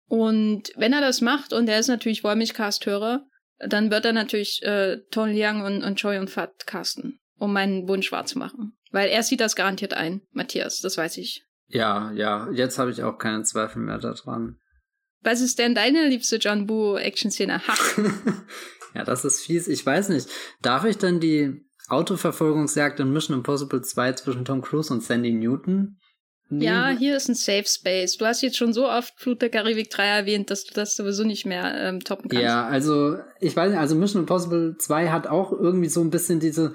Und wenn er das macht, und er ist natürlich Wollmilchcast-Hörer, dann wird er natürlich äh, Tony Liang und, und Choi und Fat casten, um meinen Wunsch wahrzumachen. Weil er sieht das garantiert ein, Matthias, das weiß ich. Ja, ja, jetzt habe ich auch keinen Zweifel mehr daran. Was ist denn deine liebste John Boo Action-Szene? ja, das ist fies. Ich weiß nicht. Darf ich denn die Autoverfolgungsjagd in Mission Impossible 2 zwischen Tom Cruise und Sandy Newton. Nee. Ja, hier ist ein Safe Space. Du hast jetzt schon so oft Flut der Karibik 3 erwähnt, dass du das sowieso nicht mehr ähm, toppen kannst. Ja, also ich weiß nicht, also Mission Impossible 2 hat auch irgendwie so ein bisschen diese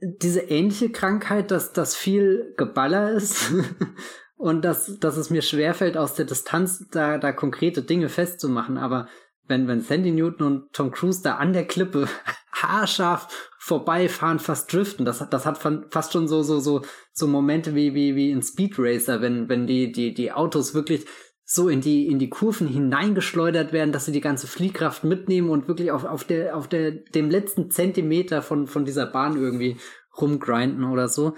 diese ähnliche Krankheit, dass das viel Geballer ist und dass, dass es mir schwerfällt, aus der Distanz da, da konkrete Dinge festzumachen. Aber wenn, wenn Sandy Newton und Tom Cruise da an der Klippe haarscharf vorbeifahren, fast driften, das hat, das hat fast schon so, so, so, so Momente wie, wie, wie in Speed Racer, wenn, wenn die, die, die Autos wirklich so in die, in die Kurven hineingeschleudert werden, dass sie die ganze Fliehkraft mitnehmen und wirklich auf, auf der, auf der, dem letzten Zentimeter von, von dieser Bahn irgendwie rumgrinden oder so.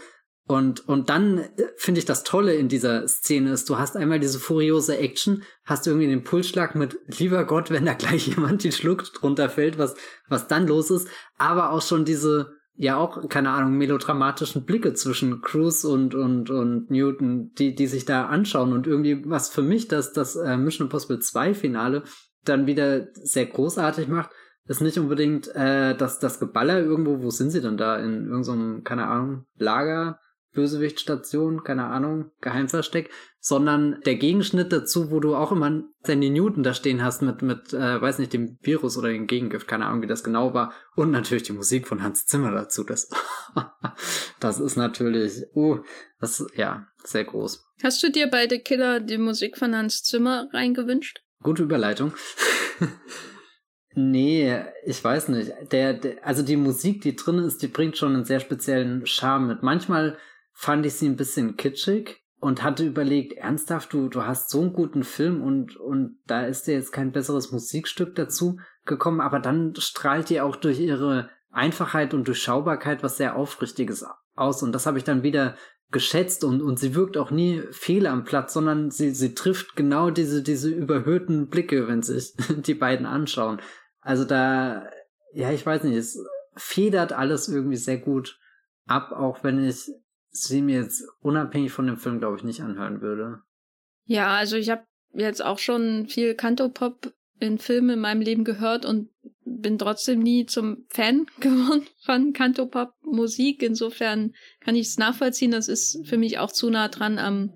Und, und dann äh, finde ich das Tolle in dieser Szene ist, du hast einmal diese furiose Action, hast irgendwie den Pulsschlag mit, lieber Gott, wenn da gleich jemand die Schluck drunter fällt, was, was dann los ist, aber auch schon diese, ja auch, keine Ahnung, melodramatischen Blicke zwischen Cruz und, und, und Newton, die, die sich da anschauen und irgendwie, was für mich das, das äh, Mission Impossible 2 Finale dann wieder sehr großartig macht, ist nicht unbedingt äh, das, das Geballer irgendwo, wo sind sie denn da? In irgendeinem, keine Ahnung, Lager? Bösewichtstation, keine Ahnung, Geheimversteck, sondern der Gegenschnitt dazu, wo du auch immer Sandy Newton da stehen hast mit, mit, äh, weiß nicht, dem Virus oder dem Gegengift, keine Ahnung, wie das genau war. Und natürlich die Musik von Hans Zimmer dazu. Das, das ist natürlich, oh, das, ja, sehr groß. Hast du dir bei The Killer die Musik von Hans Zimmer reingewünscht? Gute Überleitung. Nee, ich weiß nicht. Der, der, also die Musik, die drin ist, die bringt schon einen sehr speziellen Charme mit. Manchmal fand ich sie ein bisschen kitschig und hatte überlegt, ernsthaft, du, du hast so einen guten Film und, und da ist dir jetzt kein besseres Musikstück dazu gekommen, aber dann strahlt die auch durch ihre Einfachheit und Durchschaubarkeit was sehr Aufrichtiges aus und das habe ich dann wieder geschätzt und, und sie wirkt auch nie fehl am Platz, sondern sie, sie trifft genau diese, diese überhöhten Blicke, wenn sich die beiden anschauen. Also da, ja, ich weiß nicht, es federt alles irgendwie sehr gut ab, auch wenn ich sie mir jetzt unabhängig von dem Film, glaube ich, nicht anhören würde. Ja, also ich habe jetzt auch schon viel Kantopop in Filmen in meinem Leben gehört und bin trotzdem nie zum Fan geworden von Kantopop-Musik. Insofern kann ich es nachvollziehen. Das ist für mich auch zu nah dran am,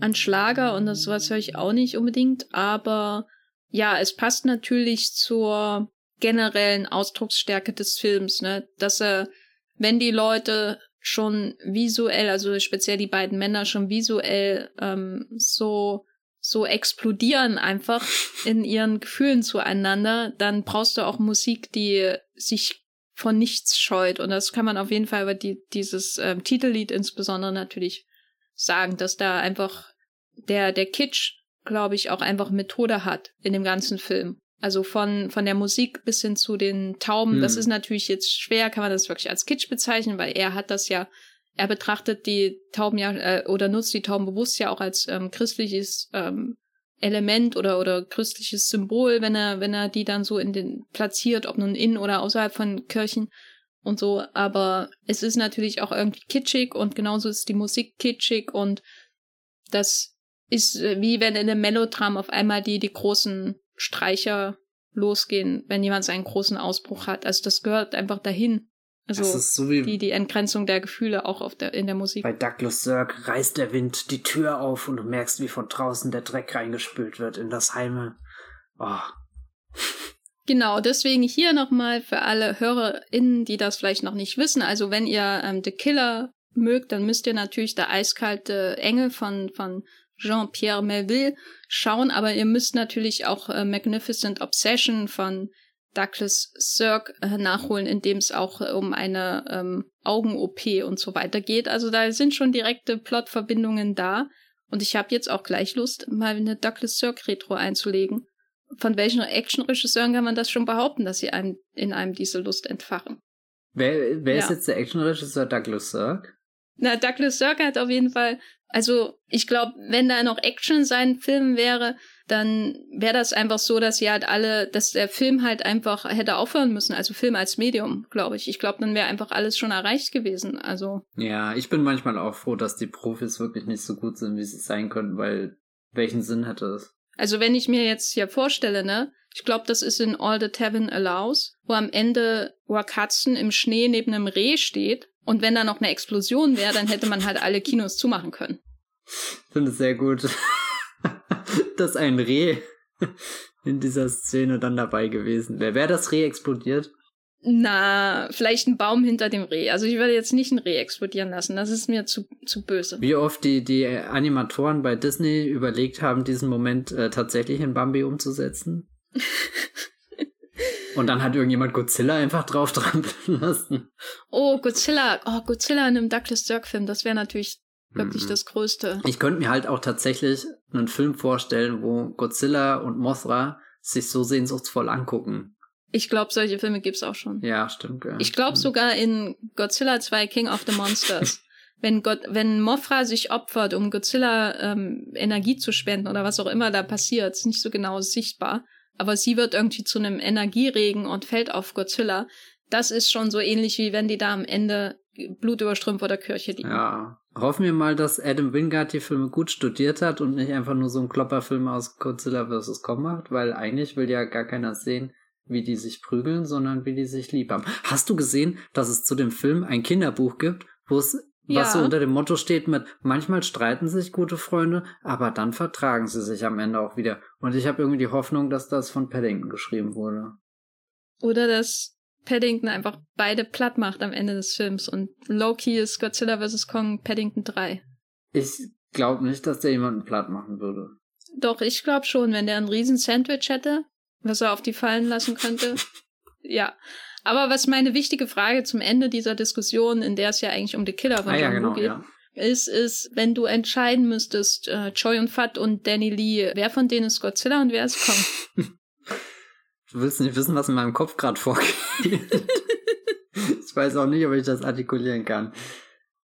an Schlager und das was höre ich auch nicht unbedingt. Aber ja, es passt natürlich zur generellen Ausdrucksstärke des Films, ne? Dass er, wenn die Leute schon visuell, also speziell die beiden Männer schon visuell ähm, so so explodieren einfach in ihren Gefühlen zueinander, dann brauchst du auch Musik, die sich von nichts scheut. Und das kann man auf jeden Fall über die, dieses ähm, Titellied insbesondere natürlich sagen, dass da einfach der, der Kitsch, glaube ich, auch einfach Methode hat in dem ganzen Film. Also von, von der Musik bis hin zu den Tauben. Hm. Das ist natürlich jetzt schwer, kann man das wirklich als Kitsch bezeichnen, weil er hat das ja, er betrachtet die Tauben ja, äh, oder nutzt die Tauben bewusst ja auch als ähm, christliches ähm, Element oder, oder christliches Symbol, wenn er, wenn er die dann so in den platziert, ob nun in oder außerhalb von Kirchen und so. Aber es ist natürlich auch irgendwie kitschig und genauso ist die Musik kitschig und das ist äh, wie wenn in einem Melodram auf einmal die, die großen Streicher losgehen, wenn jemand seinen großen Ausbruch hat. Also das gehört einfach dahin. Also so die, die Entgrenzung der Gefühle auch auf der, in der Musik. Bei Douglas Sirk reißt der Wind die Tür auf und du merkst, wie von draußen der Dreck reingespült wird in das Heime. Oh. Genau, deswegen hier nochmal für alle HörerInnen, die das vielleicht noch nicht wissen. Also wenn ihr ähm, The Killer mögt, dann müsst ihr natürlich der eiskalte Engel von, von Jean-Pierre Melville schauen, aber ihr müsst natürlich auch äh, Magnificent Obsession von Douglas Sirk äh, nachholen, in dem es auch äh, um eine ähm, Augen-OP und so weiter geht. Also da sind schon direkte Plotverbindungen da. Und ich habe jetzt auch gleich Lust, mal eine Douglas Sirk-Retro einzulegen. Von welchen Action-Regisseuren kann man das schon behaupten, dass sie einem, in einem diese Lust entfachen? Wer, wer ja. ist jetzt der Action-Regisseur Douglas Sirk? Na, Douglas Sirk hat auf jeden Fall also ich glaube, wenn da noch Action sein Film wäre, dann wäre das einfach so, dass sie halt alle, dass der Film halt einfach hätte aufhören müssen. Also Film als Medium, glaube ich. Ich glaube, dann wäre einfach alles schon erreicht gewesen. Also. Ja, ich bin manchmal auch froh, dass die Profis wirklich nicht so gut sind, wie sie sein könnten, weil welchen Sinn hätte es? Also wenn ich mir jetzt hier vorstelle, ne, Ich glaube, das ist in All the Tavern Allows, wo am Ende Wakatzen im Schnee neben einem Reh steht. Und wenn da noch eine Explosion wäre, dann hätte man halt alle Kinos zumachen können. Finde es sehr gut, dass ein Reh in dieser Szene dann dabei gewesen wäre. Wäre das Reh explodiert? Na, vielleicht ein Baum hinter dem Reh. Also ich würde jetzt nicht ein Reh explodieren lassen. Das ist mir zu, zu böse. Wie oft die, die Animatoren bei Disney überlegt haben, diesen Moment äh, tatsächlich in Bambi umzusetzen. Und dann hat irgendjemand Godzilla einfach drauf trampeln lassen. Oh, Godzilla. Oh, Godzilla in einem Douglas Sirk-Film. Das wäre natürlich wirklich mhm. das Größte. Ich könnte mir halt auch tatsächlich einen Film vorstellen, wo Godzilla und Mothra sich so sehnsuchtsvoll angucken. Ich glaube, solche Filme gibt's auch schon. Ja, stimmt. Ja. Ich glaube sogar in Godzilla 2 King of the Monsters. wenn, Gott, wenn Mothra sich opfert, um Godzilla ähm, Energie zu spenden oder was auch immer da passiert, ist nicht so genau sichtbar. Aber sie wird irgendwie zu einem Energieregen und fällt auf Godzilla. Das ist schon so ähnlich wie wenn die da am Ende blutüberströmt vor der Kirche liegen. Ja. Hoffen wir mal, dass Adam Wingard die Filme gut studiert hat und nicht einfach nur so einen Klopperfilm aus Godzilla vs. Kong macht, weil eigentlich will ja gar keiner sehen, wie die sich prügeln, sondern wie die sich lieb haben. Hast du gesehen, dass es zu dem Film ein Kinderbuch gibt, wo es ja. was so unter dem Motto steht mit manchmal streiten sich gute Freunde, aber dann vertragen sie sich am Ende auch wieder. Und ich habe irgendwie die Hoffnung, dass das von Paddington geschrieben wurde. Oder dass Paddington einfach beide platt macht am Ende des Films und Loki ist Godzilla vs. Kong Paddington 3. Ich glaube nicht, dass der jemanden platt machen würde. Doch, ich glaube schon, wenn der ein riesen Sandwich hätte was er auf die fallen lassen könnte. ja. Aber was meine wichtige Frage zum Ende dieser Diskussion, in der es ja eigentlich um The Killer von ah, ja, genau, geht, ja. ist, ist, wenn du entscheiden müsstest, äh, Choi und Fat und Danny Lee, wer von denen ist Godzilla und wer ist Kong? du willst nicht wissen, was in meinem Kopf gerade vorgeht. ich weiß auch nicht, ob ich das artikulieren kann.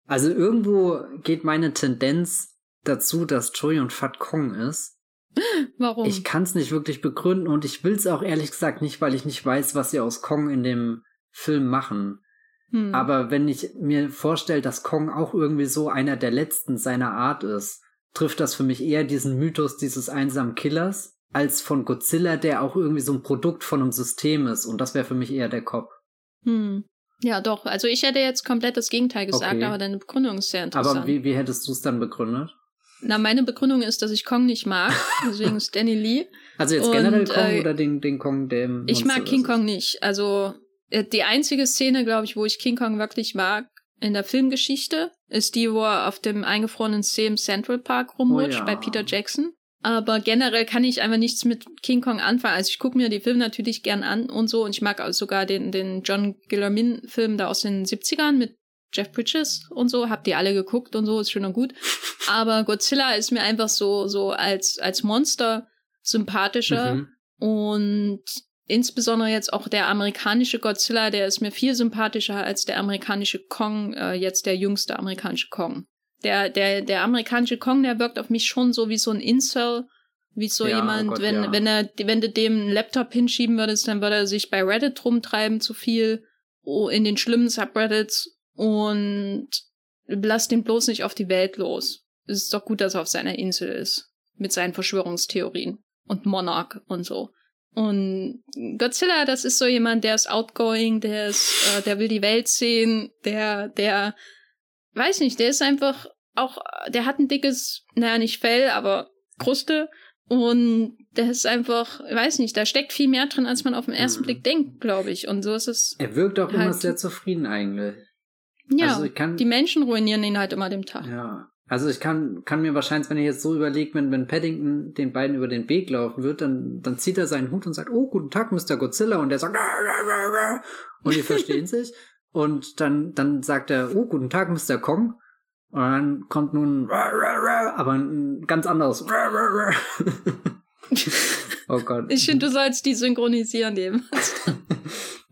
Also irgendwo geht meine Tendenz dazu, dass Choi und Fat Kong ist. Warum? Ich kann es nicht wirklich begründen und ich will es auch ehrlich gesagt nicht, weil ich nicht weiß, was sie aus Kong in dem Film machen. Hm. Aber wenn ich mir vorstelle, dass Kong auch irgendwie so einer der letzten seiner Art ist, trifft das für mich eher diesen Mythos dieses einsamen Killers als von Godzilla, der auch irgendwie so ein Produkt von einem System ist. Und das wäre für mich eher der Kopf. Hm. Ja, doch. Also ich hätte jetzt komplett das Gegenteil gesagt, okay. aber deine Begründung ist sehr interessant. Aber wie, wie hättest du es dann begründet? Na, meine Begründung ist, dass ich Kong nicht mag. Deswegen ist Danny Lee. Also jetzt generell Kong äh, oder den, den Kong, dem. Ich mag King Kong nicht. Also äh, die einzige Szene, glaube ich, wo ich King Kong wirklich mag in der Filmgeschichte, ist die, wo er auf dem eingefrorenen See im Central Park rumrutscht oh, ja. bei Peter Jackson. Aber generell kann ich einfach nichts mit King Kong anfangen. Also ich gucke mir die Filme natürlich gern an und so. Und ich mag auch sogar den, den John Guillermin-Film da aus den 70ern mit Jeff Bridges und so, habt ihr alle geguckt und so, ist schön und gut. Aber Godzilla ist mir einfach so, so als, als Monster sympathischer mhm. und insbesondere jetzt auch der amerikanische Godzilla, der ist mir viel sympathischer als der amerikanische Kong, äh, jetzt der jüngste amerikanische Kong. Der, der, der amerikanische Kong, der wirkt auf mich schon so wie so ein Incel, wie so ja, oh jemand, oh Gott, wenn, ja. wenn er, wenn du dem einen Laptop hinschieben würdest, dann würde er sich bei Reddit rumtreiben zu viel, oh, in den schlimmen Subreddits und lass den bloß nicht auf die Welt los. Es ist doch gut, dass er auf seiner Insel ist. Mit seinen Verschwörungstheorien. Und Monarch und so. Und Godzilla, das ist so jemand, der ist outgoing, der ist, äh, der will die Welt sehen, der, der, weiß nicht, der ist einfach auch, der hat ein dickes, naja, nicht Fell, aber Kruste. Und der ist einfach, weiß nicht, da steckt viel mehr drin, als man auf den ersten mhm. Blick denkt, glaube ich. Und so ist es. Er wirkt auch halt immer sehr zufrieden eigentlich. Ja, also kann, die Menschen ruinieren ihn halt immer dem Tag. Ja. Also ich kann, kann mir wahrscheinlich, wenn ich jetzt so überlege, wenn, wenn Paddington den beiden über den Weg laufen wird, dann, dann zieht er seinen Hut und sagt, oh, guten Tag, Mr. Godzilla. Und der sagt, und die verstehen sich. Und dann, dann sagt er, oh, guten Tag, Mr. Kong. Und dann kommt nun, aber ein ganz anderes. oh Gott. Ich finde, du sollst die synchronisieren eben.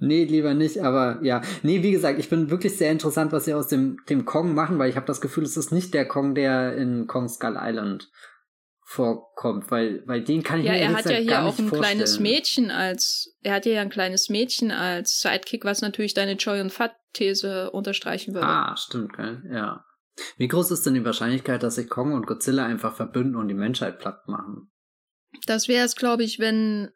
Nee, lieber nicht, aber ja. Nee, wie gesagt, ich bin wirklich sehr interessant, was sie aus dem, dem Kong machen, weil ich habe das Gefühl, es ist nicht der Kong, der in Kong Skull Island vorkommt, weil, weil den kann ich ja, mir er hat ja hier auch ein vorstellen. kleines Mädchen als, er hat ja ein kleines Mädchen als Sidekick, was natürlich deine Joy und Fat These unterstreichen würde. Ah, stimmt, gell? ja. Wie groß ist denn die Wahrscheinlichkeit, dass sich Kong und Godzilla einfach verbünden und die Menschheit platt machen? Das wäre es, glaube ich, wenn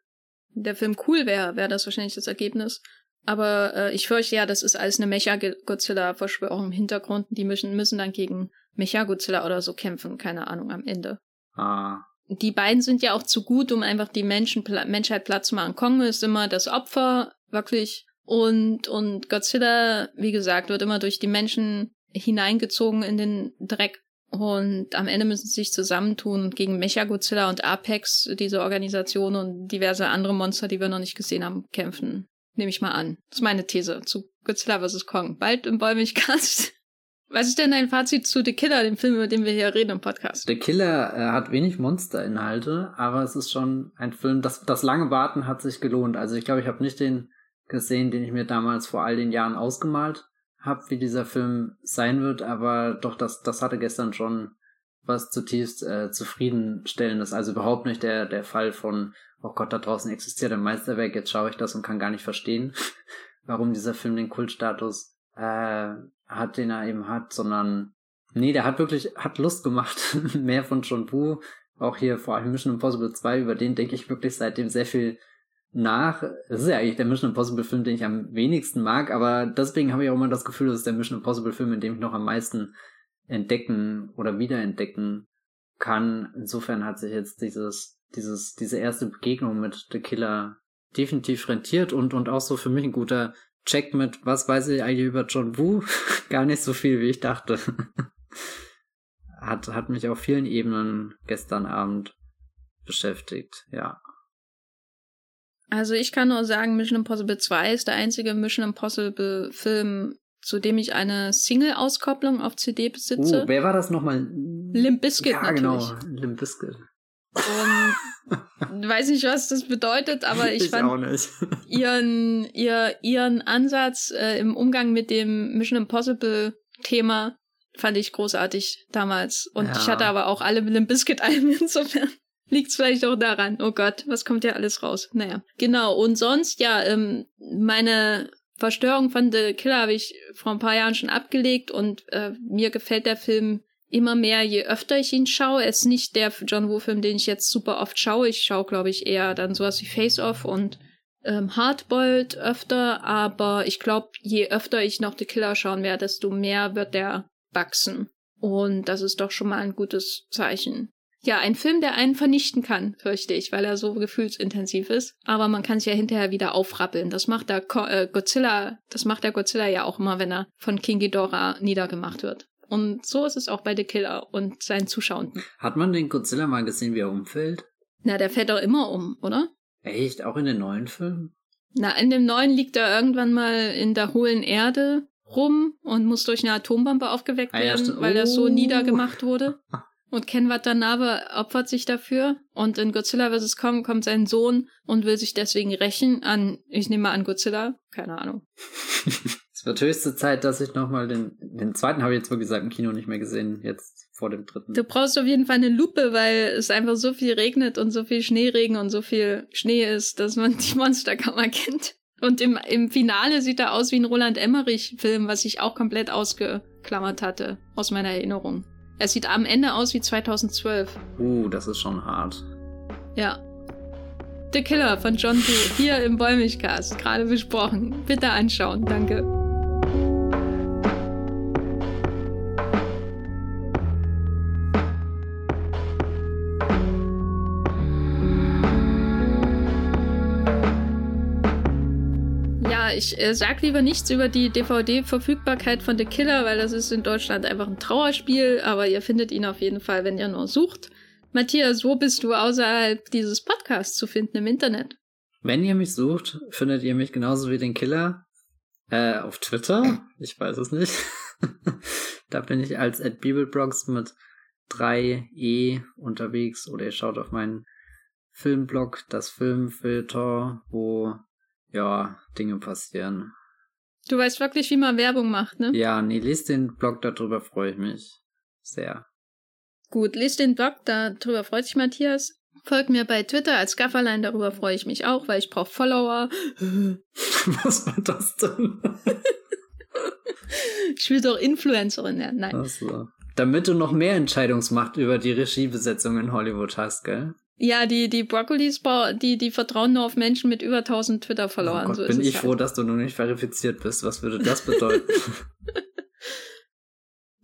der Film cool wäre, wäre das wahrscheinlich das Ergebnis. Aber äh, ich fürchte ja, das ist alles eine Mecha-Godzilla-Verschwörung im Hintergrund. Die müssen, müssen dann gegen Mecha-Godzilla oder so kämpfen, keine Ahnung, am Ende. Ah. Die beiden sind ja auch zu gut, um einfach die Menschen, Menschheit Platz zu machen. Kong ist immer das Opfer, wirklich. Und, und Godzilla, wie gesagt, wird immer durch die Menschen hineingezogen in den Dreck. Und am Ende müssen sie sich zusammentun gegen Mecha-Godzilla und Apex, diese Organisation und diverse andere Monster, die wir noch nicht gesehen haben, kämpfen. Nehme ich mal an. Das ist meine These zu Godzilla vs. Kong. Bald im Bäumigcast. Was ist denn dein Fazit zu The Killer, dem Film, über den wir hier reden im Podcast? The Killer äh, hat wenig Monsterinhalte, aber es ist schon ein Film, das, das lange Warten hat sich gelohnt. Also ich glaube, ich habe nicht den gesehen, den ich mir damals vor all den Jahren ausgemalt habe, wie dieser Film sein wird, aber doch, das, das hatte gestern schon was zutiefst äh, zufriedenstellendes. Also überhaupt nicht der, der Fall von, oh Gott, da draußen existiert ein Meisterwerk, jetzt schaue ich das und kann gar nicht verstehen, warum dieser Film den Kultstatus äh, hat, den er eben hat, sondern nee, der hat wirklich, hat Lust gemacht. Mehr von John Boo, auch hier vor allem Mission Impossible 2, über den denke ich wirklich seitdem sehr viel nach. Das ist ja eigentlich der Mission Impossible Film, den ich am wenigsten mag, aber deswegen habe ich auch immer das Gefühl, das ist der Mission Impossible Film, in dem ich noch am meisten entdecken oder wiederentdecken kann. Insofern hat sich jetzt dieses, dieses, diese erste Begegnung mit The Killer definitiv rentiert und, und auch so für mich ein guter Check mit, was weiß ich eigentlich über John Woo? Gar nicht so viel, wie ich dachte. hat, hat mich auf vielen Ebenen gestern Abend beschäftigt, ja. Also ich kann nur sagen, Mission Impossible 2 ist der einzige Mission Impossible Film, zu dem ich eine Single-Auskopplung auf CD besitze. Oh, wer war das nochmal? Limp Bizkit ja, natürlich. genau, Limp Bizkit. Und weiß nicht, was das bedeutet, aber ich, ich fand ihren, ihr, ihren Ansatz äh, im Umgang mit dem Mission Impossible Thema fand ich großartig damals. Und ja. ich hatte aber auch alle Limp Bizkit Alben insofern. Liegt es vielleicht auch daran. Oh Gott, was kommt ja alles raus? Naja. Genau. Und sonst, ja, ähm, meine Verstörung von The Killer habe ich vor ein paar Jahren schon abgelegt und äh, mir gefällt der Film immer mehr, je öfter ich ihn schaue. Er ist nicht der John Woo-Film, den ich jetzt super oft schaue. Ich schaue, glaube ich, eher dann sowas wie Face Off und ähm, Hardboiled öfter, aber ich glaube, je öfter ich noch The Killer schauen werde, desto mehr wird der wachsen. Und das ist doch schon mal ein gutes Zeichen. Ja, ein Film, der einen vernichten kann, fürchte ich, weil er so gefühlsintensiv ist. Aber man kann sich ja hinterher wieder aufrappeln. Das macht der äh, Godzilla, das macht der Godzilla ja auch immer, wenn er von King Ghidorah niedergemacht wird. Und so ist es auch bei The Killer und seinen Zuschauenden. Hat man den Godzilla mal gesehen, wie er umfällt? Na, der fällt doch immer um, oder? Echt? Auch in den neuen Filmen? Na, in dem neuen liegt er irgendwann mal in der hohlen Erde rum und muss durch eine Atombombe aufgeweckt werden, ah, ja, weil er so oh. niedergemacht wurde. Und Ken Watanabe opfert sich dafür. Und in Godzilla vs. Kong kommt sein Sohn und will sich deswegen rächen an, ich nehme mal an Godzilla. Keine Ahnung. Es wird höchste Zeit, dass ich nochmal den, den zweiten habe ich jetzt, wie gesagt, im Kino nicht mehr gesehen, jetzt vor dem dritten. Du brauchst auf jeden Fall eine Lupe, weil es einfach so viel regnet und so viel Schneeregen und so viel Schnee ist, dass man die Monster kaum erkennt. Und im, im Finale sieht er aus wie ein Roland Emmerich-Film, was ich auch komplett ausgeklammert hatte aus meiner Erinnerung. Er sieht am Ende aus wie 2012. Uh, das ist schon hart. Ja, The Killer von John Doe hier im Bäumigcast, gerade besprochen. Bitte anschauen, danke. Ich äh, sag lieber nichts über die DVD-Verfügbarkeit von The Killer, weil das ist in Deutschland einfach ein Trauerspiel, aber ihr findet ihn auf jeden Fall, wenn ihr nur sucht. Matthias, wo bist du außerhalb dieses Podcasts zu finden im Internet? Wenn ihr mich sucht, findet ihr mich genauso wie den Killer äh, auf Twitter. Ich weiß es nicht. da bin ich als Bibelblogs mit 3e unterwegs oder ihr schaut auf meinen Filmblog, das Filmfilter, wo ja Dinge passieren. Du weißt wirklich, wie man Werbung macht, ne? Ja, nee, lest den Blog, darüber freue ich mich sehr. Gut, lest den Blog, darüber freut sich Matthias. Folgt mir bei Twitter als Gafferlein, darüber freue ich mich auch, weil ich brauche Follower. Was war das denn? ich will doch Influencerin werden, nein. Ach so. Damit du noch mehr Entscheidungsmacht über die Regiebesetzung in Hollywood hast, gell? Ja, die, die Broccolis, die, die vertrauen nur auf Menschen mit über 1000 Twitter-Followern. Oh so bin ich halt. froh, dass du noch nicht verifiziert bist. Was würde das bedeuten?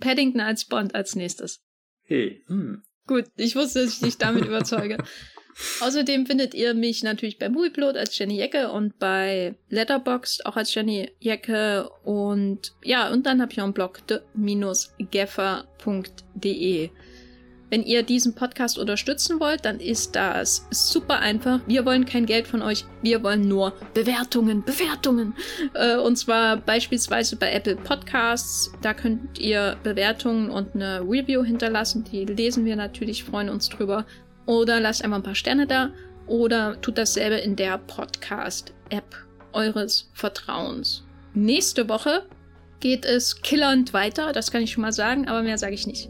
Paddington als Bond als nächstes. Hey. Hm. Gut, ich wusste, dass ich dich damit überzeuge. Außerdem findet ihr mich natürlich bei Movieplot als Jenny Jecke und bei Letterboxd auch als Jenny Jecke und ja, und dann habe ich noch einen Blog de-geffer.de. Wenn ihr diesen Podcast unterstützen wollt, dann ist das super einfach. Wir wollen kein Geld von euch, wir wollen nur Bewertungen, Bewertungen. Äh, und zwar beispielsweise bei Apple Podcasts. Da könnt ihr Bewertungen und eine Review hinterlassen. Die lesen wir natürlich, freuen uns drüber. Oder lasst einfach ein paar Sterne da. Oder tut dasselbe in der Podcast-App eures Vertrauens. Nächste Woche geht es killernd weiter. Das kann ich schon mal sagen, aber mehr sage ich nicht.